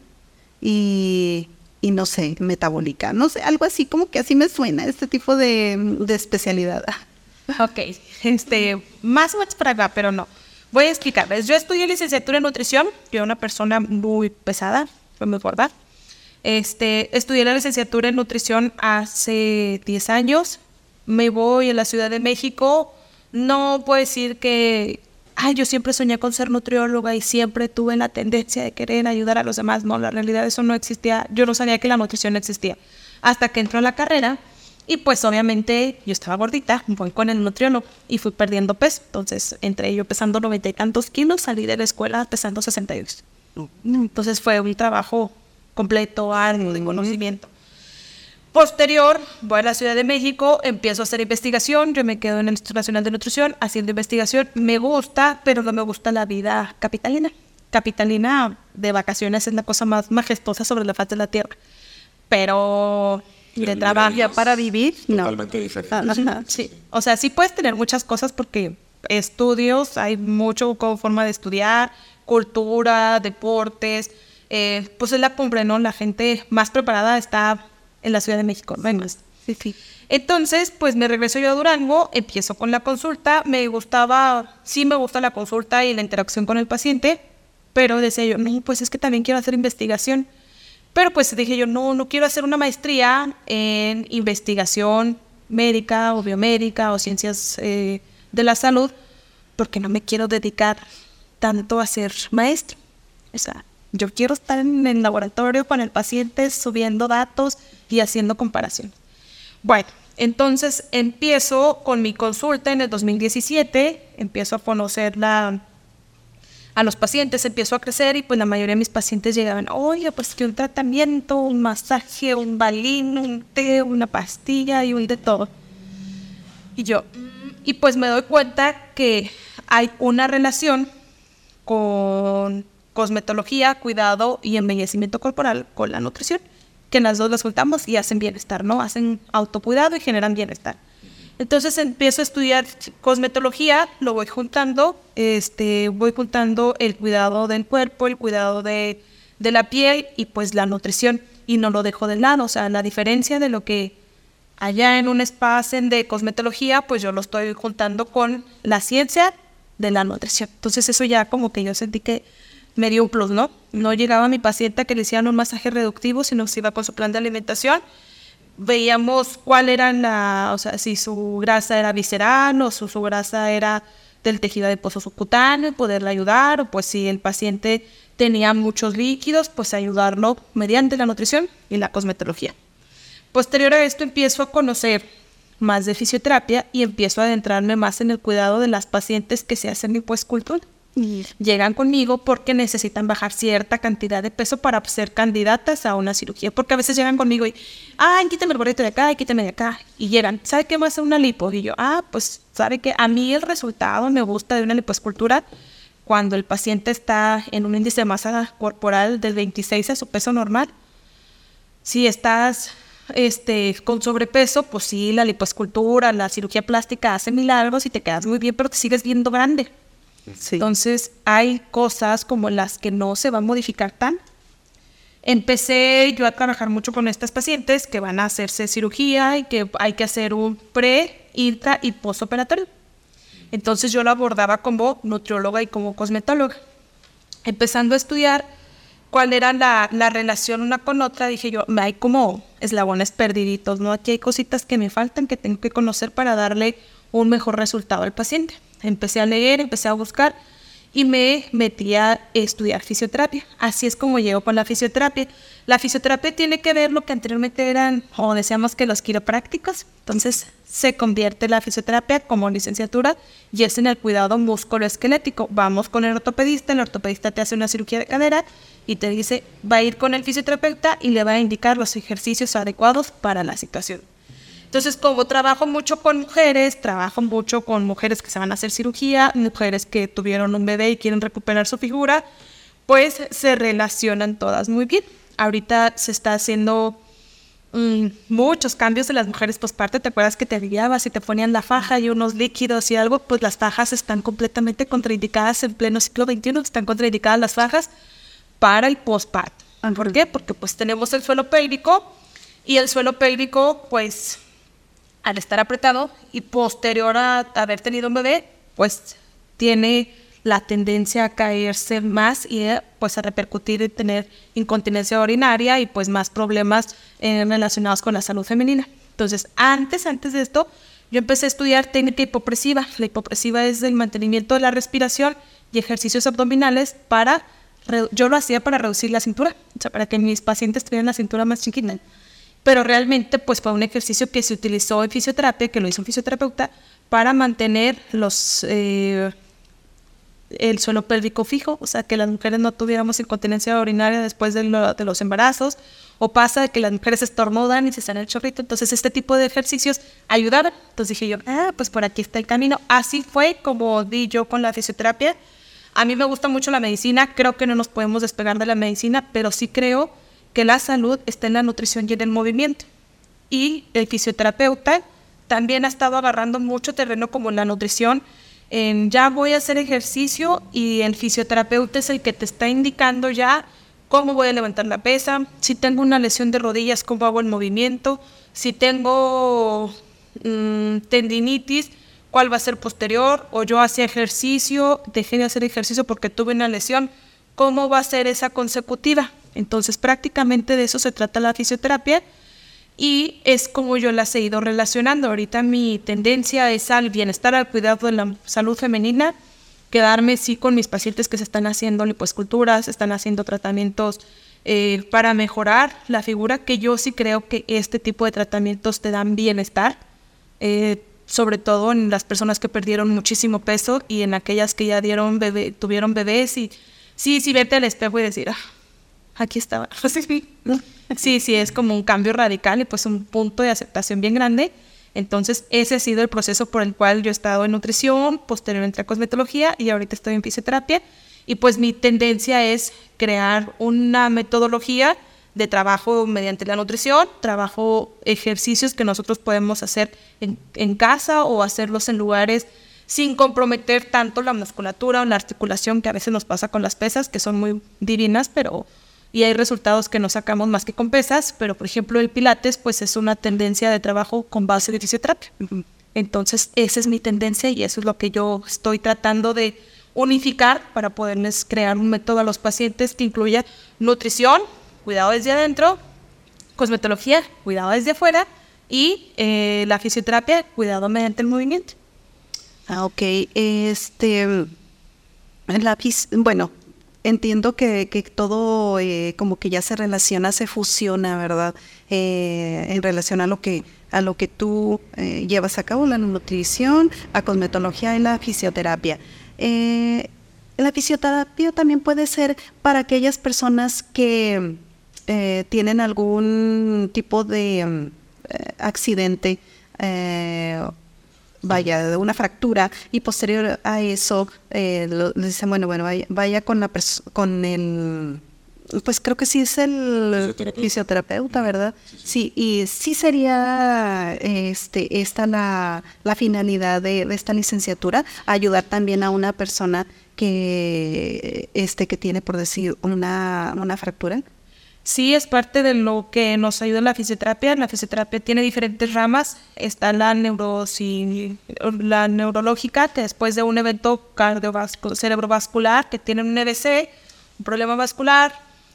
y, no sé, metabólica, no sé, algo así, como que así me suena este tipo de, especialidad. Ok, este, más o menos para acá, pero no. Voy a explicarles. Yo estudié licenciatura en nutrición, yo una persona muy pesada, muy gorda. Este, estudié la licenciatura en nutrición hace 10 años. Me voy a la Ciudad de México. No puedo decir que, ay, yo siempre soñé con ser nutrióloga y siempre tuve la tendencia de querer ayudar a los demás. No, la realidad eso no existía. Yo no sabía que la nutrición existía. Hasta que entró a la carrera y pues obviamente yo estaba gordita, voy con el nutriólogo y fui perdiendo peso. Entonces entré yo pesando noventa y tantos kilos, salí de la escuela pesando 62. Entonces fue un trabajo completo, algo de conocimiento. Posterior, voy a la Ciudad de México, empiezo a hacer investigación, yo me quedo en el Instituto Nacional de Nutrición haciendo investigación, me gusta, pero no me gusta la vida capitalina. Capitalina de vacaciones es la cosa más majestuosa sobre la faz de la tierra, pero de trabajo para vivir, no. Totalmente diferente. sí, o sea, sí puedes tener muchas cosas porque estudios, hay mucho como forma de estudiar, cultura, deportes, eh, pues es la cumbre, ¿no? La gente más preparada está en la Ciudad de México, ¿no? Sí, sí. Entonces, pues me regreso yo a Durango, empiezo con la consulta, me gustaba, sí me gusta la consulta y la interacción con el paciente, pero decía yo, no, pues es que también quiero hacer investigación. Pero pues dije yo, no, no quiero hacer una maestría en investigación médica o biomédica o ciencias eh, de la salud, porque no me quiero dedicar tanto a ser maestro. O sea, yo quiero estar en el laboratorio con el paciente subiendo datos y haciendo comparaciones. Bueno, entonces empiezo con mi consulta en el 2017, empiezo a conocer a los pacientes, empiezo a crecer y pues la mayoría de mis pacientes llegaban, oye, pues que un tratamiento, un masaje, un balín, un té, una pastilla y un de todo. Y yo, y pues me doy cuenta que hay una relación con cosmetología, cuidado y embellecimiento corporal con la nutrición, que las dos las juntamos y hacen bienestar, ¿no? Hacen autocuidado y generan bienestar. Entonces empiezo a estudiar cosmetología, lo voy juntando, este, voy juntando el cuidado del cuerpo, el cuidado de, de la piel y pues la nutrición y no lo dejo de lado, o sea, la diferencia de lo que allá en un espacio de cosmetología, pues yo lo estoy juntando con la ciencia de la nutrición. Entonces eso ya como que yo sentí que me dio un plus, ¿no? No llegaba mi paciente a que le hicieran un masaje reductivo, sino se iba con su plan de alimentación. Veíamos cuál era la, o sea, si su grasa era visceral o su, su grasa era del tejido adiposo subcutáneo, poderle ayudar, o pues si el paciente tenía muchos líquidos, pues ayudarlo mediante la nutrición y la cosmetología. Posterior a esto empiezo a conocer más de fisioterapia y empiezo a adentrarme más en el cuidado de las pacientes que se hacen lipoescultura. Llegan conmigo porque necesitan bajar cierta cantidad de peso para ser candidatas a una cirugía. Porque a veces llegan conmigo y, ay, quítame el gorrito de acá, quítame de acá. Y llegan, ¿sabe qué a hacer una lipo? Y yo, ah, pues, ¿sabe que A mí el resultado me gusta de una lipoescultura cuando el paciente está en un índice de masa corporal del 26 a su peso normal. Si estás este, con sobrepeso, pues sí, la lipoescultura, la cirugía plástica hace milagros y te quedas muy bien, pero te sigues viendo grande. Entonces, hay cosas como las que no se van a modificar tan. Empecé yo a trabajar mucho con estas pacientes que van a hacerse cirugía y que hay que hacer un pre, intra y postoperatorio. Entonces yo lo abordaba como nutrióloga y como cosmetóloga. Empezando a estudiar cuál era la, la, relación una con otra, dije yo, hay como eslabones perdiditos, ¿no? Aquí hay cositas que me faltan que tengo que conocer para darle un mejor resultado al paciente. Empecé a leer, empecé a buscar y me metí a estudiar fisioterapia. Así es como llego con la fisioterapia. La fisioterapia tiene que ver lo que anteriormente eran, o decíamos que los quiroprácticos. Entonces se convierte la fisioterapia como licenciatura y es en el cuidado musculoesquelético. Vamos con el ortopedista, el ortopedista te hace una cirugía de cadera y te dice, va a ir con el fisioterapeuta y le va a indicar los ejercicios adecuados para la situación. Entonces, como trabajo mucho con mujeres, trabajo mucho con mujeres que se van a hacer cirugía, mujeres que tuvieron un bebé y quieren recuperar su figura, pues se relacionan todas muy bien. Ahorita se está haciendo mm, muchos cambios de las mujeres postparto. ¿Te acuerdas que te guiabas y te ponían la faja y unos líquidos y algo? Pues las fajas están completamente contraindicadas en pleno siglo XXI, están contraindicadas las fajas para el postparto. ¿Por qué? Porque pues tenemos el suelo pélvico y el suelo pélvico pues al estar apretado y posterior a haber tenido un bebé, pues tiene la tendencia a caerse más y eh, pues a repercutir en tener incontinencia urinaria y pues más problemas eh, relacionados con la salud femenina. Entonces, antes, antes de esto, yo empecé a estudiar técnica hipopresiva. La hipopresiva es el mantenimiento de la respiración y ejercicios abdominales para, yo lo hacía para reducir la cintura, o sea, para que mis pacientes tuvieran la cintura más chiquita pero realmente pues fue un ejercicio que se utilizó en fisioterapia, que lo hizo un fisioterapeuta, para mantener los, eh, el suelo pélvico fijo, o sea, que las mujeres no tuviéramos incontinencia urinaria después de, los embarazos, o pasa que las mujeres estornudan y se salen el chorrito, entonces este tipo de ejercicios ayudaron. Entonces dije yo, ah, pues por aquí está el camino. Así fue como di yo con la fisioterapia. A mí me gusta mucho la medicina, creo que no nos podemos despegar de la medicina, pero sí creo que la salud está en la nutrición y en el movimiento. Y el fisioterapeuta también ha estado agarrando mucho terreno como la nutrición. En ya voy a hacer ejercicio y el fisioterapeuta es el que te está indicando ya cómo voy a levantar la pesa, si tengo una lesión de rodillas, cómo hago el movimiento, si tengo mm, tendinitis, cuál va a ser posterior, o yo hacía ejercicio, dejé de hacer ejercicio porque tuve una lesión, cómo va a ser esa consecutiva. Entonces prácticamente de eso se trata la fisioterapia y es como yo las he ido relacionando. Ahorita mi tendencia es al bienestar, al cuidado de la salud femenina, quedarme sí con mis pacientes que se están haciendo lipoesculturas, están haciendo tratamientos eh, para mejorar la figura, que yo sí creo que este tipo de tratamientos te dan bienestar, eh, sobre todo en las personas que perdieron muchísimo peso y en aquellas que ya dieron bebé, tuvieron bebés y sí, sí, vete al espejo y decir, ah, aquí estaba. sí, sí, es como un cambio radical y pues un punto de aceptación bien grande. Entonces, ese ha sido el proceso por el cual yo he estado en nutrición, posteriormente a cosmetología y ahorita estoy en fisioterapia. Y pues mi tendencia es crear una metodología de trabajo mediante la nutrición, trabajo ejercicios que nosotros podemos hacer en, en casa o hacerlos en lugares sin comprometer tanto la musculatura o la articulación que a veces nos pasa con las pesas, que son muy divinas, pero y hay resultados que no sacamos más que con pesas, pero por ejemplo el pilates pues es una tendencia de trabajo con base de fisioterapia. Entonces esa es mi tendencia y eso es lo que yo estoy tratando de unificar para poderles crear un método a los pacientes que incluya nutrición, cuidado desde adentro, cosmetología, cuidado desde afuera y eh, la fisioterapia, cuidado mediante el movimiento. Ah, ok. Este, bueno, entiendo que, que todo eh, como que ya se relaciona, se fusiona, ¿verdad? Eh, en relación a lo que a lo que tú eh, llevas a cabo, la nutrición, la cosmetología y la fisioterapia. la fisioterapia también puede ser para aquellas personas que tienen algún tipo de accidente vaya, de una fractura y posterior a eso eh, le dicen, bueno, bueno, vaya, con la con el pues creo que sí es el fisioterapeuta, ¿verdad? Sí, y sí sería este esta la, la finalidad de, de, esta licenciatura, ayudar también a una persona que este que tiene por decir una, una fractura sí es parte de lo que nos ayuda la fisioterapia. La fisioterapia tiene diferentes ramas. Está la, la neurológica, que después de un evento cerebrovascular, que tienen un EBC, un problema vascular,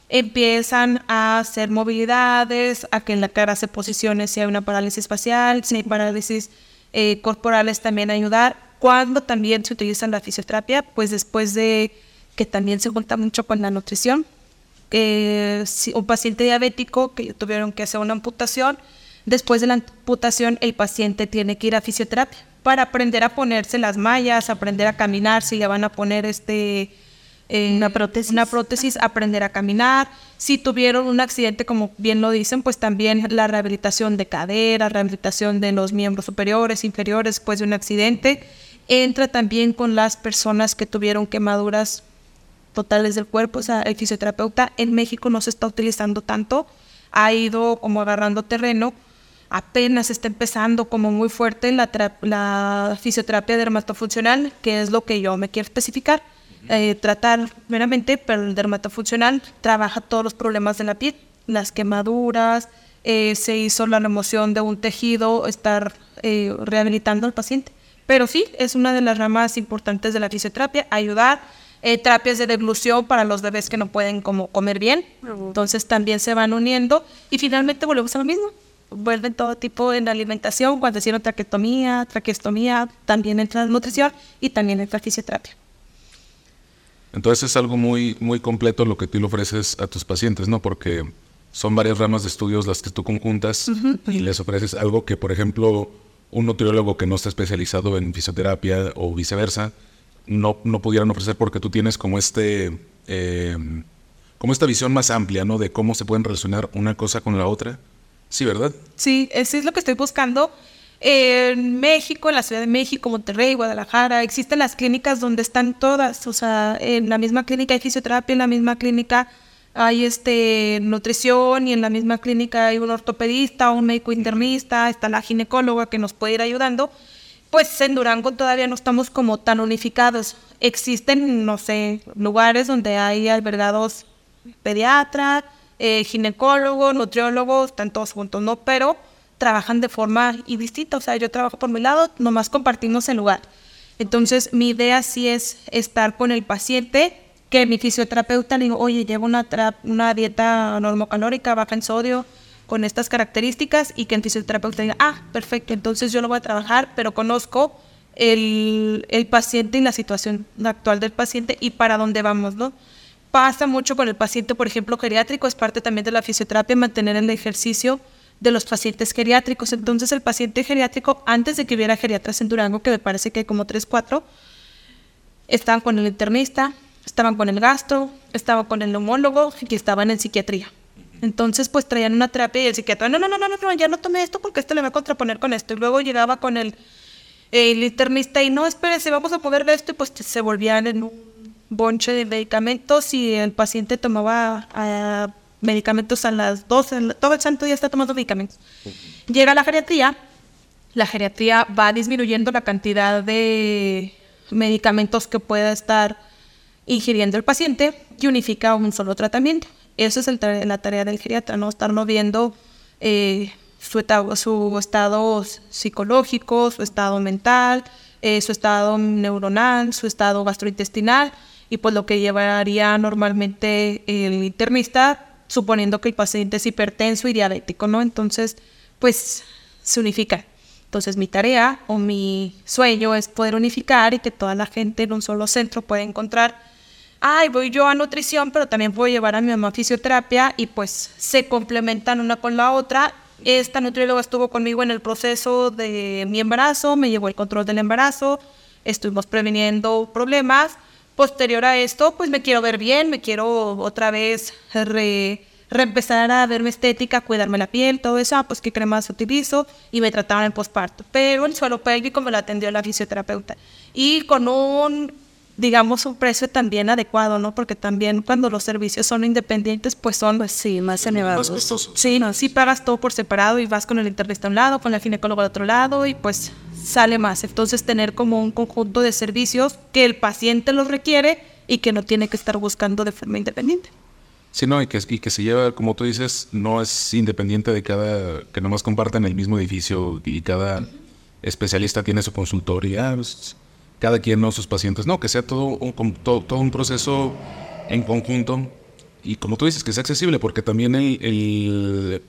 empiezan a hacer movilidades, a que en la cara se posicione si hay una parálisis facial, si hay parálisis eh, corporales también ayudar. Cuando también se utiliza la fisioterapia, pues después de que también se junta mucho con la nutrición, eh, un paciente diabético que tuvieron que hacer una amputación, después de la amputación el paciente tiene que ir a fisioterapia para aprender a ponerse las mallas, aprender a caminar, si le van a poner este eh, una prótesis. una prótesis, aprender a caminar. Si tuvieron un accidente, como bien lo dicen, pues también la rehabilitación de cadera, rehabilitación de los miembros superiores, inferiores después de un accidente. Entra también con las personas que tuvieron quemaduras totales del cuerpo. O sea, el fisioterapeuta en México no se está utilizando tanto, ha ido como agarrando terreno, apenas está empezando como muy fuerte la, la fisioterapia dermatofuncional, que es lo que yo me quiero especificar. Eh, tratar meramente, pero el dermatofuncional trabaja todos los problemas de la piel, las quemaduras, eh, se hizo la remoción de un tejido, estar eh, rehabilitando al paciente. Pero sí, es una de las ramas importantes de la fisioterapia, ayudar eh, terapias de deglución para los bebés que no pueden como comer bien. Entonces también se van uniendo y finalmente volvemos a lo mismo. Vuelven todo tipo en la alimentación, cuando hicieron traquetomía, traqueostomía, también entra la nutrición y también entra fisioterapia. Entonces es algo muy, muy completo lo que tú le ofreces a tus pacientes, ¿no? Porque son varias ramas de estudios las que tú conjuntas y les ofreces algo que, por ejemplo, un nutriólogo que no está especializado en fisioterapia o viceversa, no, no pudieran ofrecer porque tú tienes como este eh, como esta visión más amplia, ¿no? De cómo se pueden relacionar una cosa con la otra. Sí, ¿verdad? Sí, eso es lo que estoy buscando. En México, en la Ciudad de México, Monterrey, Guadalajara, existen las clínicas donde están todas. O sea, en la misma clínica hay fisioterapia, en la misma clínica hay este nutrición y en la misma clínica hay un ortopedista, un médico internista, está la ginecóloga que nos puede ir ayudando pues en Durango todavía no estamos como tan unificados. Existen, no sé, lugares donde hay albergados pediatra, eh, ginecólogos, nutriólogos, están todos juntos, ¿no? Pero trabajan de forma y distinta. O sea, yo trabajo por mi lado, nomás compartimos el lugar. Entonces, mi idea sí es estar con el paciente, que mi fisioterapeuta le digo, oye, llevo una, una dieta normocalórica, baja en sodio, con estas características y que el fisioterapeuta diga, ah, perfecto, entonces yo lo voy a trabajar, pero conozco el, el paciente y la situación actual del paciente y para dónde vamos, ¿no? Pasa mucho con el paciente, por ejemplo, geriátrico, es parte también de la fisioterapia mantener el ejercicio de los pacientes geriátricos. Entonces, el paciente geriátrico, antes de que hubiera geriatras en Durango, que me parece que hay como 3, 4, estaban con el internista, estaban con el gastro, estaban con el neumólogo y estaban en psiquiatría. Entonces, pues traían una terapia y el psiquiatra, no, no, no, no, no, ya no tomé esto porque esto le va a contraponer con esto. Y luego llegaba con el, el internista y no, espérese, vamos a ponerle esto y pues se volvían en un bonche de medicamentos y el paciente tomaba ah, medicamentos a las 12, todo el santo día está tomando medicamentos. Llega la geriatría, la geriatría va disminuyendo la cantidad de medicamentos que pueda estar ingiriendo el paciente y unifica un solo tratamiento. Eso es la tarea del geriatra, ¿no? Estarnos viendo eh, su, su estado psicológico, su estado mental, eh, su estado neuronal, su estado gastrointestinal y pues lo que llevaría normalmente el internista, suponiendo que el paciente es hipertenso y diabético, ¿no? Entonces, pues se unifica. Entonces mi tarea o mi sueño es poder unificar y que toda la gente en un solo centro pueda encontrar, ay, voy yo a nutrición, pero también puedo llevar a mi mamá a fisioterapia y pues se complementan una con la otra. Esta nutrióloga estuvo conmigo en el proceso de mi embarazo, me llevó el control del embarazo, estuvimos previniendo problemas. Posterior a esto, pues me quiero ver bien, me quiero otra vez re reempezar a verme estética, cuidarme la piel, todo eso, ah, pues qué cremas utilizo y me trataban en posparto. Pero el suelo pélvico me lo atendió la fisioterapeuta. Y con un, digamos, un precio también adecuado, ¿no? Porque también cuando los servicios son independientes, pues son, pues sí, más elevados. Más costosos. Sí, no, sí pagas todo por separado y vas con el internista a un lado, con la ginecóloga al otro lado y pues sale más. Entonces tener como un conjunto de servicios que el paciente los requiere y que no tiene que estar buscando de forma independiente. Sí, no, y que, y que se lleva, como tú dices, no es independiente de cada, que nomás compartan el mismo edificio y cada especialista tiene su consultorio, ah, pues, cada quien no sus pacientes, no, que sea todo un, todo, un proceso en conjunto. Y como tú dices, que sea accesible, porque también el,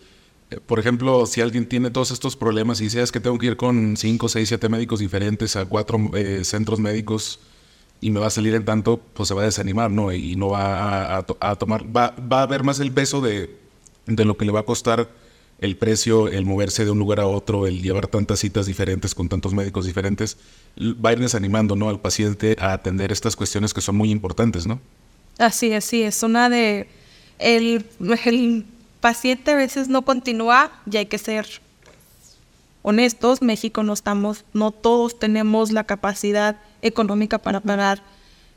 por ejemplo, si alguien tiene todos estos problemas y dice, es que tengo que ir con 5, 6, 7 médicos diferentes a cuatro eh, centros médicos, y me va a salir en tanto, pues se va a desanimar, ¿no? Y no va a, tomar, va, va, a haber más el peso de, de, lo que le va a costar el precio, el moverse de un lugar a otro, el llevar tantas citas diferentes con tantos médicos diferentes, va a ir desanimando, ¿no? Al paciente a atender estas cuestiones que son muy importantes, ¿no? Así, así, es una de... El, el paciente a veces no continúa y hay que ser honestos, México no estamos, no todos tenemos la capacidad económica para pagar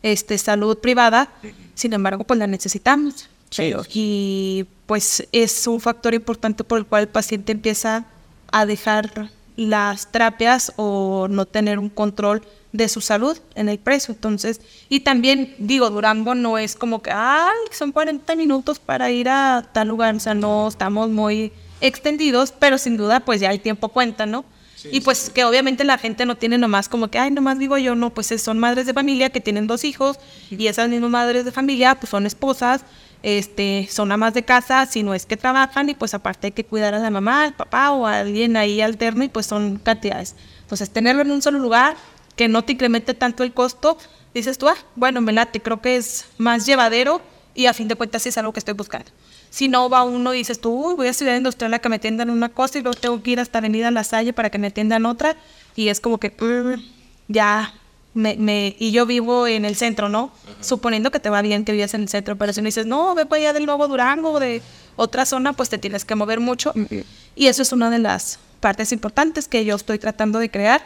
este, salud privada, sin embargo, pues la necesitamos. Y pues es un factor importante por el cual el paciente empieza a dejar las terapias o no tener un control de su salud en el precio. Entonces, y también digo, Durango no es como que, ay, son 40 minutos para ir a tal lugar, o sea, no estamos muy extendidos, pero sin duda pues ya el tiempo cuenta, ¿no? y pues que obviamente la gente no tiene nomás como que, ay, nomás digo yo, no, pues son madres de familia que tienen dos hijos y esas mismas madres de familia pues son esposas, este, son amas de casa, si no es que trabajan y pues aparte hay que cuidar a la mamá, al papá o a alguien ahí alterno y pues son cantidades. Entonces tenerlo en un solo lugar, que no te incremente tanto el costo, dices tú, ah, bueno, me late, creo que es más llevadero y a fin de cuentas es algo que estoy buscando. Si no va uno y dices tú, Uy, voy a estudiar industrial a que me atiendan una cosa y luego tengo que ir hasta Avenida La Salle para que me atiendan otra. Y es como que mm, ya me, me, y yo vivo en el centro, ¿no? Suponiendo que te va bien que vivas en el centro, pero si no dices, no, ve para allá del Nuevo Durango o de otra zona, pues te tienes que mover mucho. Y eso es una de las partes importantes que yo estoy tratando de crear.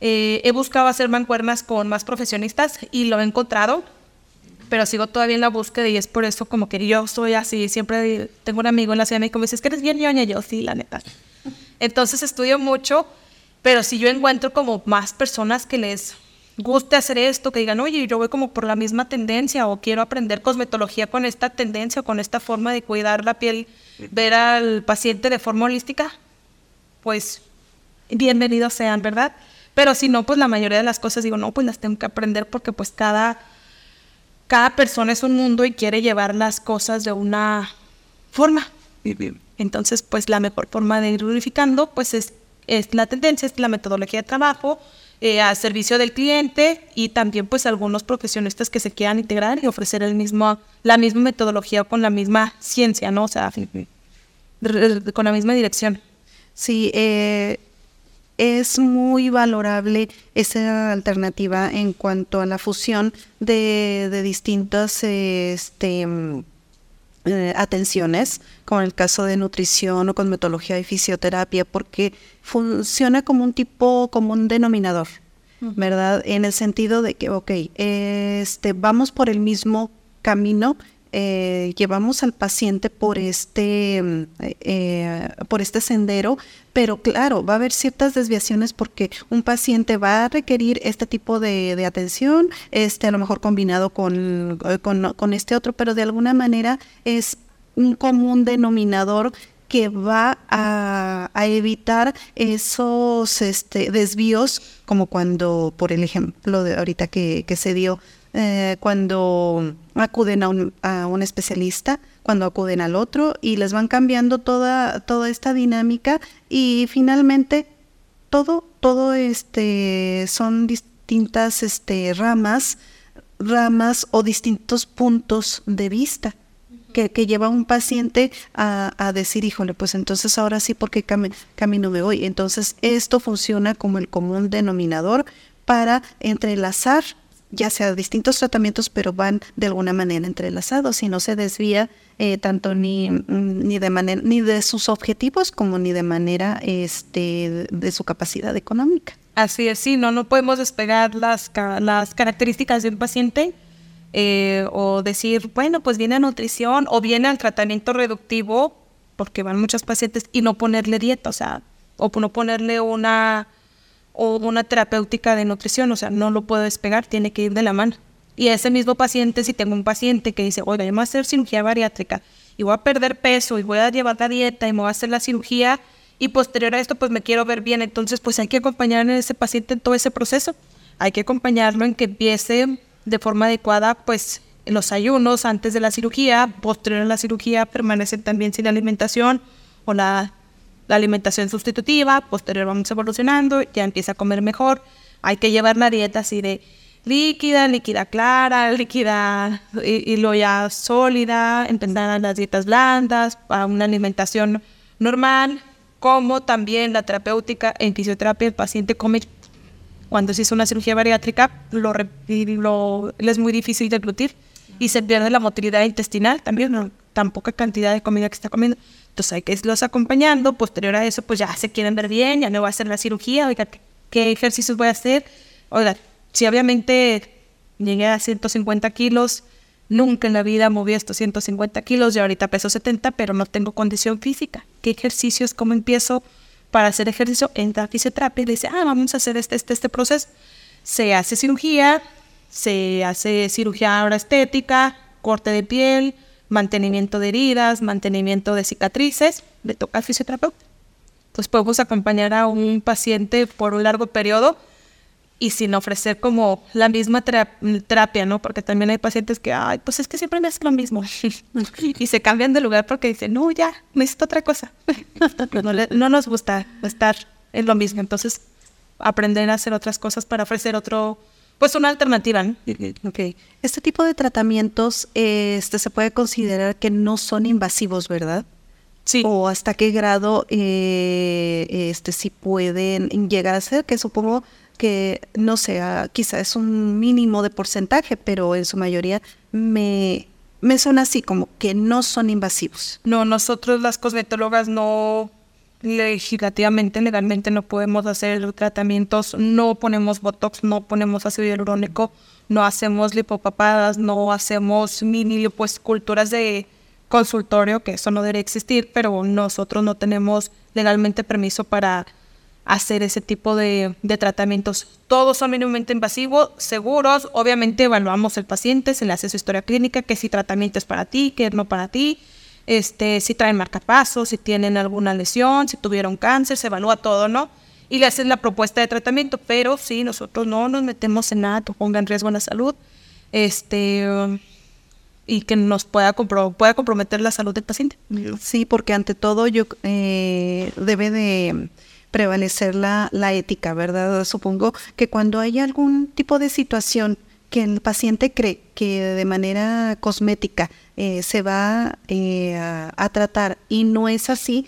Eh, he buscado hacer mancuernas con más profesionistas y lo he encontrado pero sigo todavía en la búsqueda y es por eso como que yo soy así, siempre tengo un amigo en la Ciudad de México que me dice, es que eres bien ñoña, yo sí, la neta. Entonces estudio mucho, pero si yo encuentro como más personas que les guste hacer esto, que digan, oye, yo voy como por la misma tendencia o quiero aprender cosmetología con esta tendencia o con esta forma de cuidar la piel, ver al paciente de forma holística, pues bienvenidos sean, ¿verdad? Pero si no, pues la mayoría de las cosas digo, no, pues las tengo que aprender porque pues cada cada persona es un mundo y quiere llevar las cosas de una forma. Entonces, pues la mejor forma de ir unificando, pues es, es la tendencia, es la metodología de trabajo, eh, a servicio del cliente y también pues algunos profesionistas que se quieran integrar y ofrecer el mismo, la misma metodología con la misma ciencia, ¿no? O sea, con la misma dirección. Sí, eh, es muy valorable esa alternativa en cuanto a la fusión de, distintas este, eh, atenciones, como en el caso de nutrición o cosmetología y fisioterapia, porque funciona como un tipo, como un denominador, ¿verdad? En el sentido de que, ok, este, vamos por el mismo camino eh, llevamos al paciente por este, eh, por este sendero, pero claro, va a haber ciertas desviaciones porque un paciente va a requerir este tipo de, atención, este a lo mejor combinado con, con, con este otro, pero de alguna manera es un común denominador que va a, evitar esos este, desvíos, como cuando, por el ejemplo de ahorita que, se dio, eh, cuando acuden a un, a un, especialista, cuando acuden al otro y les van cambiando toda, toda esta dinámica y finalmente todo, todo este, son distintas este, ramas, ramas o distintos puntos de vista que, que lleva un paciente a, a, decir, híjole, pues entonces ahora sí, ¿por qué camino me voy? Entonces esto funciona como el común denominador para entrelazar ya sea distintos tratamientos, pero van de alguna manera entrelazados y no se desvía eh, tanto ni, ni de manera ni de sus objetivos como ni de manera este de su capacidad económica. Así es, sí, no, no podemos despegar las, las características de un paciente eh, o decir, bueno, pues viene a nutrición o viene al tratamiento reductivo, porque van muchos pacientes, y no ponerle dieta, o sea, o no ponerle una o una terapéutica de nutrición, o sea, no lo puedo despegar, tiene que ir de la mano. Y ese mismo paciente, si tengo un paciente que dice, oiga, yo me voy a hacer cirugía bariátrica y voy a perder peso y voy a llevar la dieta y me voy a hacer la cirugía y posterior a esto pues me quiero ver bien, entonces pues hay que acompañar a ese paciente en todo ese proceso. Hay que acompañarlo en que empiece de forma adecuada pues los ayunos antes de la cirugía, posterior a la cirugía permanece también sin alimentación o la la alimentación sustitutiva, posterior vamos evolucionando, ya empieza a comer mejor. Hay que llevar la dieta así de líquida, líquida clara, líquida y, lo ya sólida, empezar las dietas blandas, a una alimentación normal, como también la terapéutica en fisioterapia, el paciente come cuando se hizo una cirugía bariátrica, lo, lo, es muy difícil deglutir y se pierde la motilidad intestinal también, tan poca cantidad de comida que está comiendo. Entonces hay que irlos acompañando. Posterior a eso, pues ya se quieren ver bien, ya no voy a hacer la cirugía. Oiga, ¿qué ejercicios voy a hacer? Oiga, si obviamente llegué a 150 kilos, nunca en la vida moví estos 150 kilos, y ahorita peso 70, pero no tengo condición física. ¿Qué ejercicios? ¿Cómo empiezo para hacer ejercicio? Entra a fisioterapia y le dice, ah, vamos a hacer este, este, este proceso. Se hace cirugía, se hace cirugía ahora estética, corte de piel, mantenimiento de heridas, mantenimiento de cicatrices, le toca al fisioterapeuta. Entonces podemos acompañar a un paciente por un largo periodo y sin ofrecer como la misma terapia, ¿no? Porque también hay pacientes que, ay, pues es que siempre me hacen lo mismo. y se cambian de lugar porque dicen, no, ya, necesito otra cosa. no, no nos gusta estar en lo mismo. Entonces, aprender a hacer otras cosas para ofrecer otro, pues una alternativa. ¿no? Okay. Este tipo de tratamientos este, se puede considerar que no son invasivos, ¿verdad? Sí. O hasta qué grado eh, este, sí pueden llegar a ser, que supongo que, no sé, quizás es un mínimo de porcentaje, pero en su mayoría me, me suena así, como que no son invasivos. No, nosotros las cosmetólogas no legislativamente, legalmente no podemos hacer tratamientos, no ponemos botox, no ponemos ácido hialurónico, no hacemos lipopapadas, no hacemos mini lipoesculturas de consultorio, que eso no debería existir, pero nosotros no tenemos legalmente permiso para hacer ese tipo de, de tratamientos. Todos son mínimamente invasivos, seguros, obviamente evaluamos el paciente, se le hace su historia clínica, que si tratamiento es para ti, que no para ti, este, si traen marcapasos, si tienen alguna lesión, si tuvieron cáncer, se evalúa todo, ¿no? Y le hacen la propuesta de tratamiento, pero sí, nosotros no nos metemos en nada que ponga en riesgo la salud, este, y que nos pueda, pueda comprometer la salud del paciente. Sí, porque ante todo yo eh, debe de prevalecer la, la ética, ¿verdad? Supongo que cuando hay algún tipo de situación que el paciente cree que de manera cosmética eh, se va eh, a, tratar y no es así,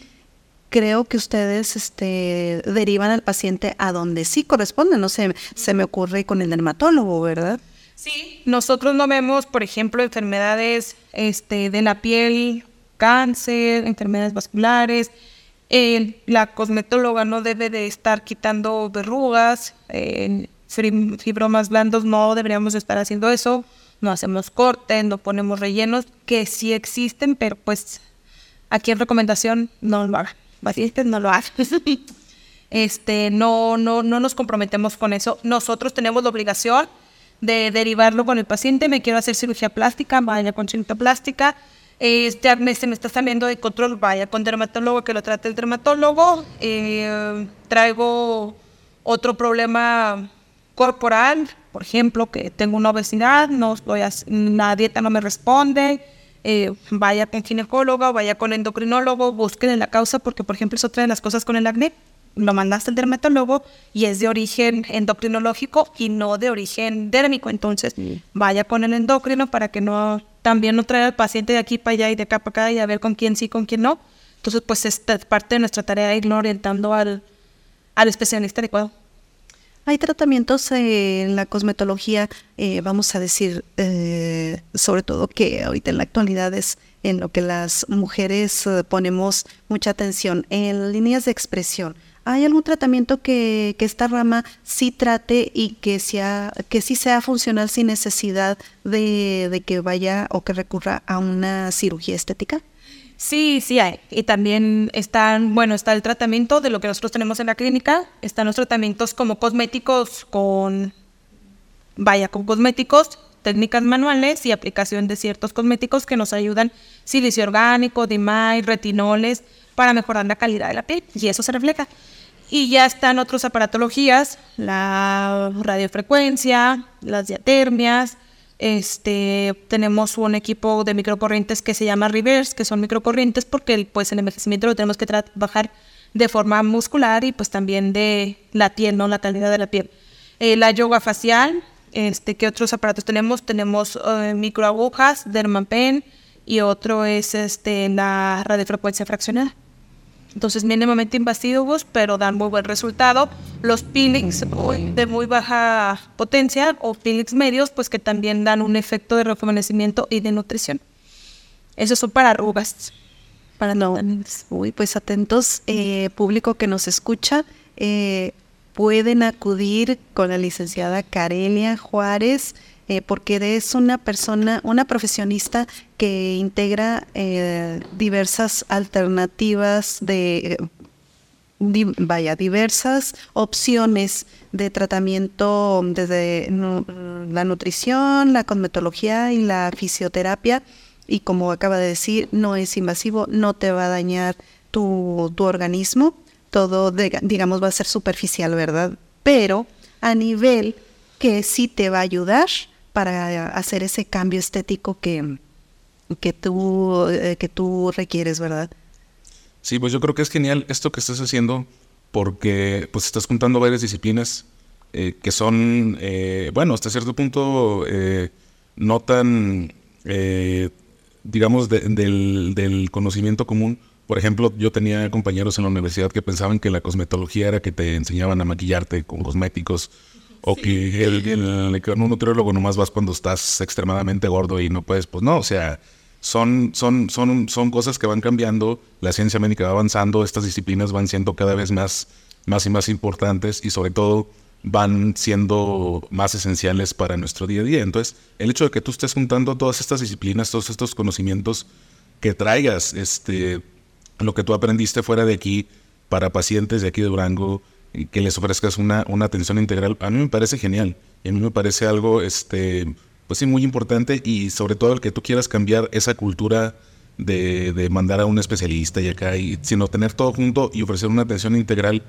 creo que ustedes este, derivan al paciente a donde sí corresponde. No sé, se me ocurre con el dermatólogo, ¿verdad? Sí, nosotros no vemos, por ejemplo, enfermedades este, de la piel, cáncer, enfermedades vasculares. la cosmetóloga no debe de estar quitando verrugas, fibromas blandos, no deberíamos estar haciendo eso, no hacemos cortes, no ponemos rellenos, que sí existen, pero pues aquí en recomendación no lo hagan, pacientes no lo hagan. este, no, no, no nos comprometemos con eso. Nosotros tenemos la obligación de derivarlo con el paciente, me quiero hacer cirugía plástica, vaya con cirugía plástica, este se me está saliendo de control, vaya con dermatólogo, que lo trate el dermatólogo. Eh, traigo otro problema corporal, por ejemplo, que tengo una obesidad, no estoy la dieta no me responde, eh, vaya con ginecólogo, vaya con endocrinólogo, busquen la causa, porque por ejemplo es otra de las cosas con el acné. Lo mandaste al dermatólogo y es de origen endocrinológico y no de origen dérmico. Entonces, vaya con el endocrino para que no también no traiga al paciente de aquí para allá y de acá para acá y a ver con quién sí, con quién no. Entonces, pues es parte de nuestra tarea irlo orientando al, al especialista adecuado. Hay tratamientos en la cosmetología, eh, vamos a decir, eh, sobre todo que ahorita en la actualidad es en lo que las mujeres eh, ponemos mucha atención, en líneas de expresión. ¿Hay algún tratamiento que, esta rama sí trate y que, sea, que sí sea funcional sin necesidad de, de que vaya o que recurra a una cirugía estética? Sí, sí hay. Y también están, bueno, está el tratamiento de lo que nosotros tenemos en la clínica. Están los tratamientos como cosméticos con, vaya, con cosméticos, técnicas manuales y aplicación de ciertos cosméticos que nos ayudan, silicio orgánico, DIMAI, retinoles, para mejorar la calidad de la piel. Y eso se refleja. Y ya están otras aparatologías, la radiofrecuencia, las diatermias, este, tenemos un equipo de microcorrientes que se llama Reverse, que son microcorrientes porque pues el envejecimiento lo tenemos que trabajar de forma muscular y pues también de la piel, ¿no? La calidad de la piel. Eh, la yoga facial, este, ¿qué otros aparatos tenemos? Tenemos uh, microagujas, Dermapen y otro es este, la radiofrecuencia fraccionada. Entonces mínimamente invasivos, pero dan muy buen resultado. Los peelings de muy baja potencia o peelings medios, pues que también dan un efecto de rejuvenecimiento y de nutrición. Esos son para arrugas. Para no. Uy, pues atentos, eh, público que nos escucha. Eh, pueden acudir con la licenciada Carelia Juárez eh, porque es una persona, una profesionista que integra eh, diversas alternativas de, vaya, diversas opciones de tratamiento desde la nutrición, la cosmetología y la fisioterapia. Y como acaba de decir, no es invasivo, no te va a dañar tu, tu organismo. Todo, digamos, va a ser superficial, ¿verdad? Pero a nivel que sí te va a ayudar para hacer ese cambio estético que, que, tú, eh, que tú requieres, ¿verdad? Sí, pues yo creo que es genial esto que estás haciendo porque pues estás juntando varias disciplinas eh, que son, eh, bueno, hasta cierto punto no tan, digamos, del, del conocimiento común. Por ejemplo, yo tenía compañeros en la universidad que pensaban que la cosmetología era que te enseñaban a maquillarte con cosméticos o que el, el, un nutriólogo nomás vas cuando estás extremadamente gordo y no puedes, pues no, o sea, son, son, son, son cosas que van cambiando, la ciencia médica va avanzando, estas disciplinas van siendo cada vez más, más y más importantes y sobre todo van siendo más esenciales para nuestro día a día. Entonces, el hecho de que tú estés juntando todas estas disciplinas, todos estos conocimientos, que traigas este, lo que tú aprendiste fuera de aquí para pacientes de aquí de Durango, que les ofrezcas una, una atención integral, a mí me parece genial. Y a mí me parece algo, este, pues sí, muy importante y sobre todo el que tú quieras cambiar esa cultura de, de mandar a un especialista y acá, y, sino tener todo junto y ofrecer una atención integral,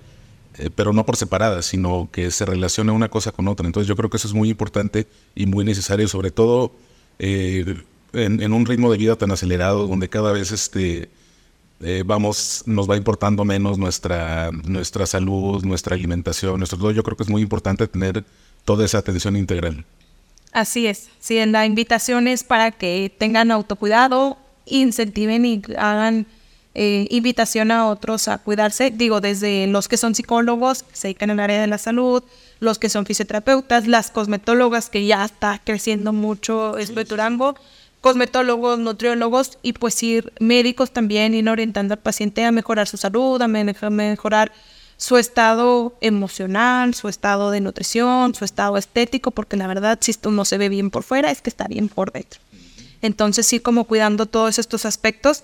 eh, pero no por separada, sino que se relacione una cosa con otra. Entonces yo creo que eso es muy importante y muy necesario, sobre todo eh, en, en, un ritmo de vida tan acelerado, donde cada vez este, eh, vamos, nos va importando menos nuestra, nuestra salud, nuestra alimentación, nuestro todo. Yo creo que es muy importante tener toda esa atención integral. Así es. Sí, en la invitación es para que tengan autocuidado, incentiven y hagan eh, invitación a otros a cuidarse. Digo, desde los que son psicólogos, que se dedican al área de la salud, los que son fisioterapeutas, las cosmetólogas, que ya está creciendo mucho es Durango cosmetólogos, nutriólogos y pues ir médicos también, ir orientando al paciente a mejorar su salud, a mejorar su estado emocional, su estado de nutrición, su estado estético, porque la verdad si esto no se ve bien por fuera es que está bien por dentro. Entonces sí, como cuidando todos estos aspectos.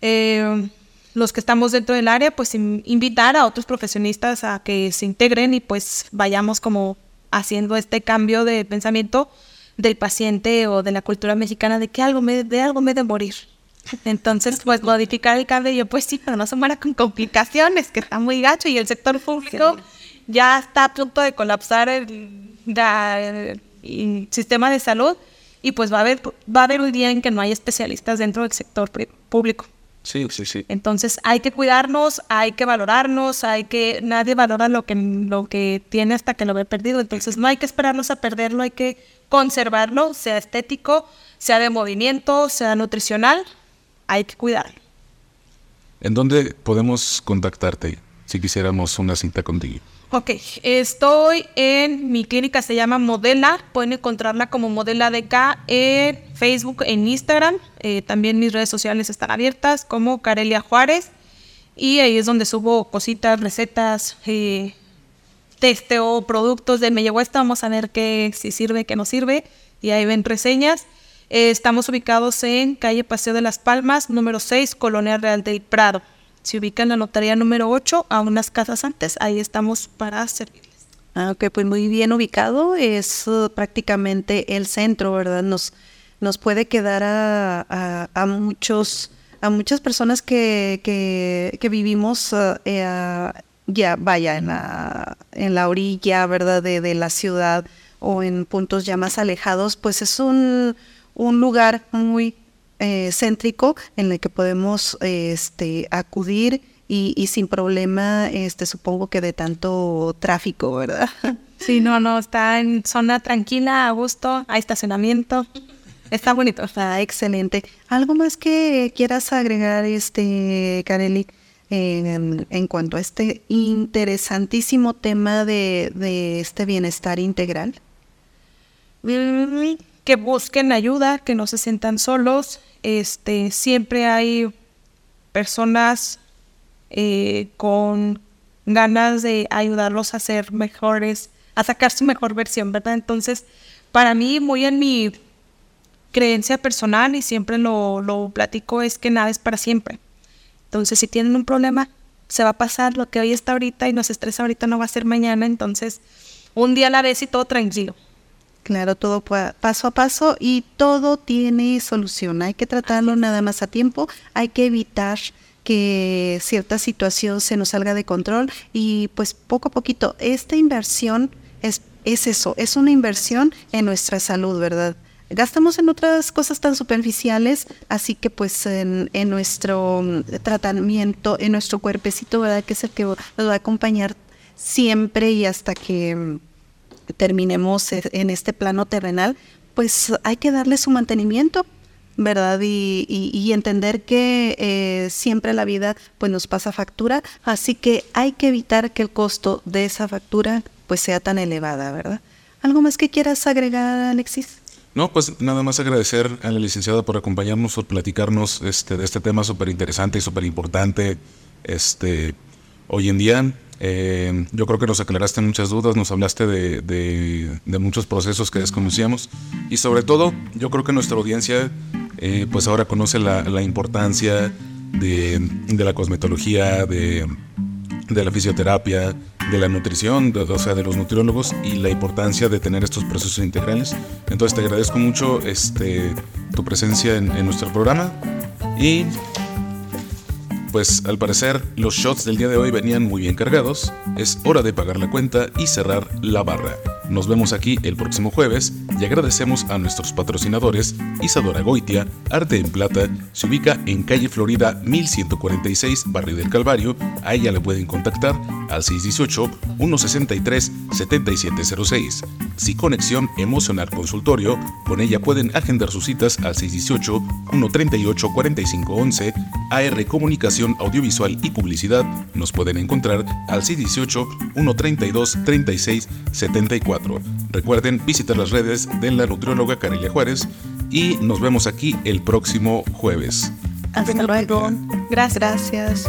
Eh, los que estamos dentro del área, pues invitar a otros profesionistas a que se integren y pues vayamos como haciendo este cambio de pensamiento del paciente o de la cultura mexicana de que algo me, de algo me de morir. Entonces, pues modificar el cabello, pues sí, pero no se muera con complicaciones, que está muy gacho y el sector público ya está a punto de colapsar el, sistema de salud y pues va a haber va a haber un día en que no hay especialistas dentro del sector público. Sí, sí, sí. Entonces hay que cuidarnos, hay que valorarnos, hay que nadie valora lo que lo que tiene hasta que lo ve perdido. Entonces no hay que esperarnos a perderlo, hay que conservarlo, sea estético, sea de movimiento, sea nutricional, hay que cuidarlo. ¿En dónde podemos contactarte si quisiéramos una cinta contigo? Ok, estoy en mi clínica, se llama Modela. Pueden encontrarla como Modela DK en Facebook, en Instagram. Eh, también mis redes sociales están abiertas como Carelia Juárez. Y ahí es donde subo cositas, recetas, eh, testeo productos de me llegó vamos a ver qué si sirve, qué no sirve. Y ahí ven reseñas. Eh, estamos ubicados en calle Paseo de las Palmas, número 6, Colonia Real del Prado se ubica en la notaría número 8 a unas casas antes. Ahí estamos para servirles. Ah, ok, pues muy bien ubicado. Es uh, prácticamente el centro, ¿verdad? Nos, nos puede quedar a, a, muchos a muchas personas que, que, vivimos uh, eh, ya vaya en la, en la orilla, ¿verdad? De, de, la ciudad o en puntos ya más alejados, pues es un, un lugar muy eh, céntrico en el que podemos este, acudir y, sin problema, este, supongo que de tanto tráfico, ¿verdad? Sí, no, no, está en zona tranquila, a gusto, hay estacionamiento. Está bonito. Está excelente. ¿Algo más que quieras agregar, este, Kareli, en, en cuanto a este interesantísimo tema de, de este bienestar integral? Que busquen ayuda, que no se sientan solos. Este, siempre hay personas eh, con ganas de ayudarlos a ser mejores, a sacar su mejor versión, ¿verdad? Entonces, para mí, muy en mi creencia personal y siempre lo, lo platico, es que nada es para siempre. Entonces, si tienen un problema, se va a pasar, lo que hoy está ahorita y nos estresa ahorita no va a ser mañana, entonces un día a la vez y todo tranquilo. Claro, todo paso a paso y todo tiene solución. Hay que tratarlo nada más a tiempo, hay que evitar que cierta situación se nos salga de control y pues poco a poquito, esta inversión es, es eso, es una inversión en nuestra salud, ¿verdad? Gastamos en otras cosas tan superficiales, así que pues en, en nuestro tratamiento, en nuestro cuerpecito, ¿verdad? Que es el que nos va a acompañar siempre y hasta que terminemos e, en este plano terrenal, pues hay que darle su mantenimiento, ¿verdad? Y, entender que eh, siempre la vida pues nos pasa factura, así que hay que evitar que el costo de esa factura pues sea tan elevada, ¿verdad? ¿Algo más que quieras agregar, Alexis? No, pues nada más agradecer a la licenciada por acompañarnos, por platicarnos este, de este tema súper interesante y súper importante este, hoy en día. Eh, yo creo que nos aclaraste muchas dudas, nos hablaste de, muchos procesos que desconocíamos y sobre todo yo creo que nuestra audiencia eh, pues ahora conoce la, importancia de, la cosmetología, de, la fisioterapia, de la nutrición, o sea, de los nutriólogos y la importancia de tener estos procesos integrales. Entonces te agradezco mucho este, tu presencia en, en nuestro programa y pues al parecer los shots del día de hoy venían muy bien cargados, es hora de pagar la cuenta y cerrar la barra. Nos vemos aquí el próximo jueves y agradecemos a nuestros patrocinadores Isadora Goitia, Arte en Plata, se ubica en calle Florida 1146, Barrio del Calvario. A ella le pueden contactar al 618-163-7706. Si Conexión Emocional Consultorio, con ella pueden agendar sus citas al 618-138-4511. AR Comunicación Audiovisual y Publicidad nos pueden encontrar al 618-132-3674. Recuerden visitar las redes de la nutrióloga Carelia Juárez y nos vemos aquí el próximo jueves. Hasta luego. Gracias. Gracias.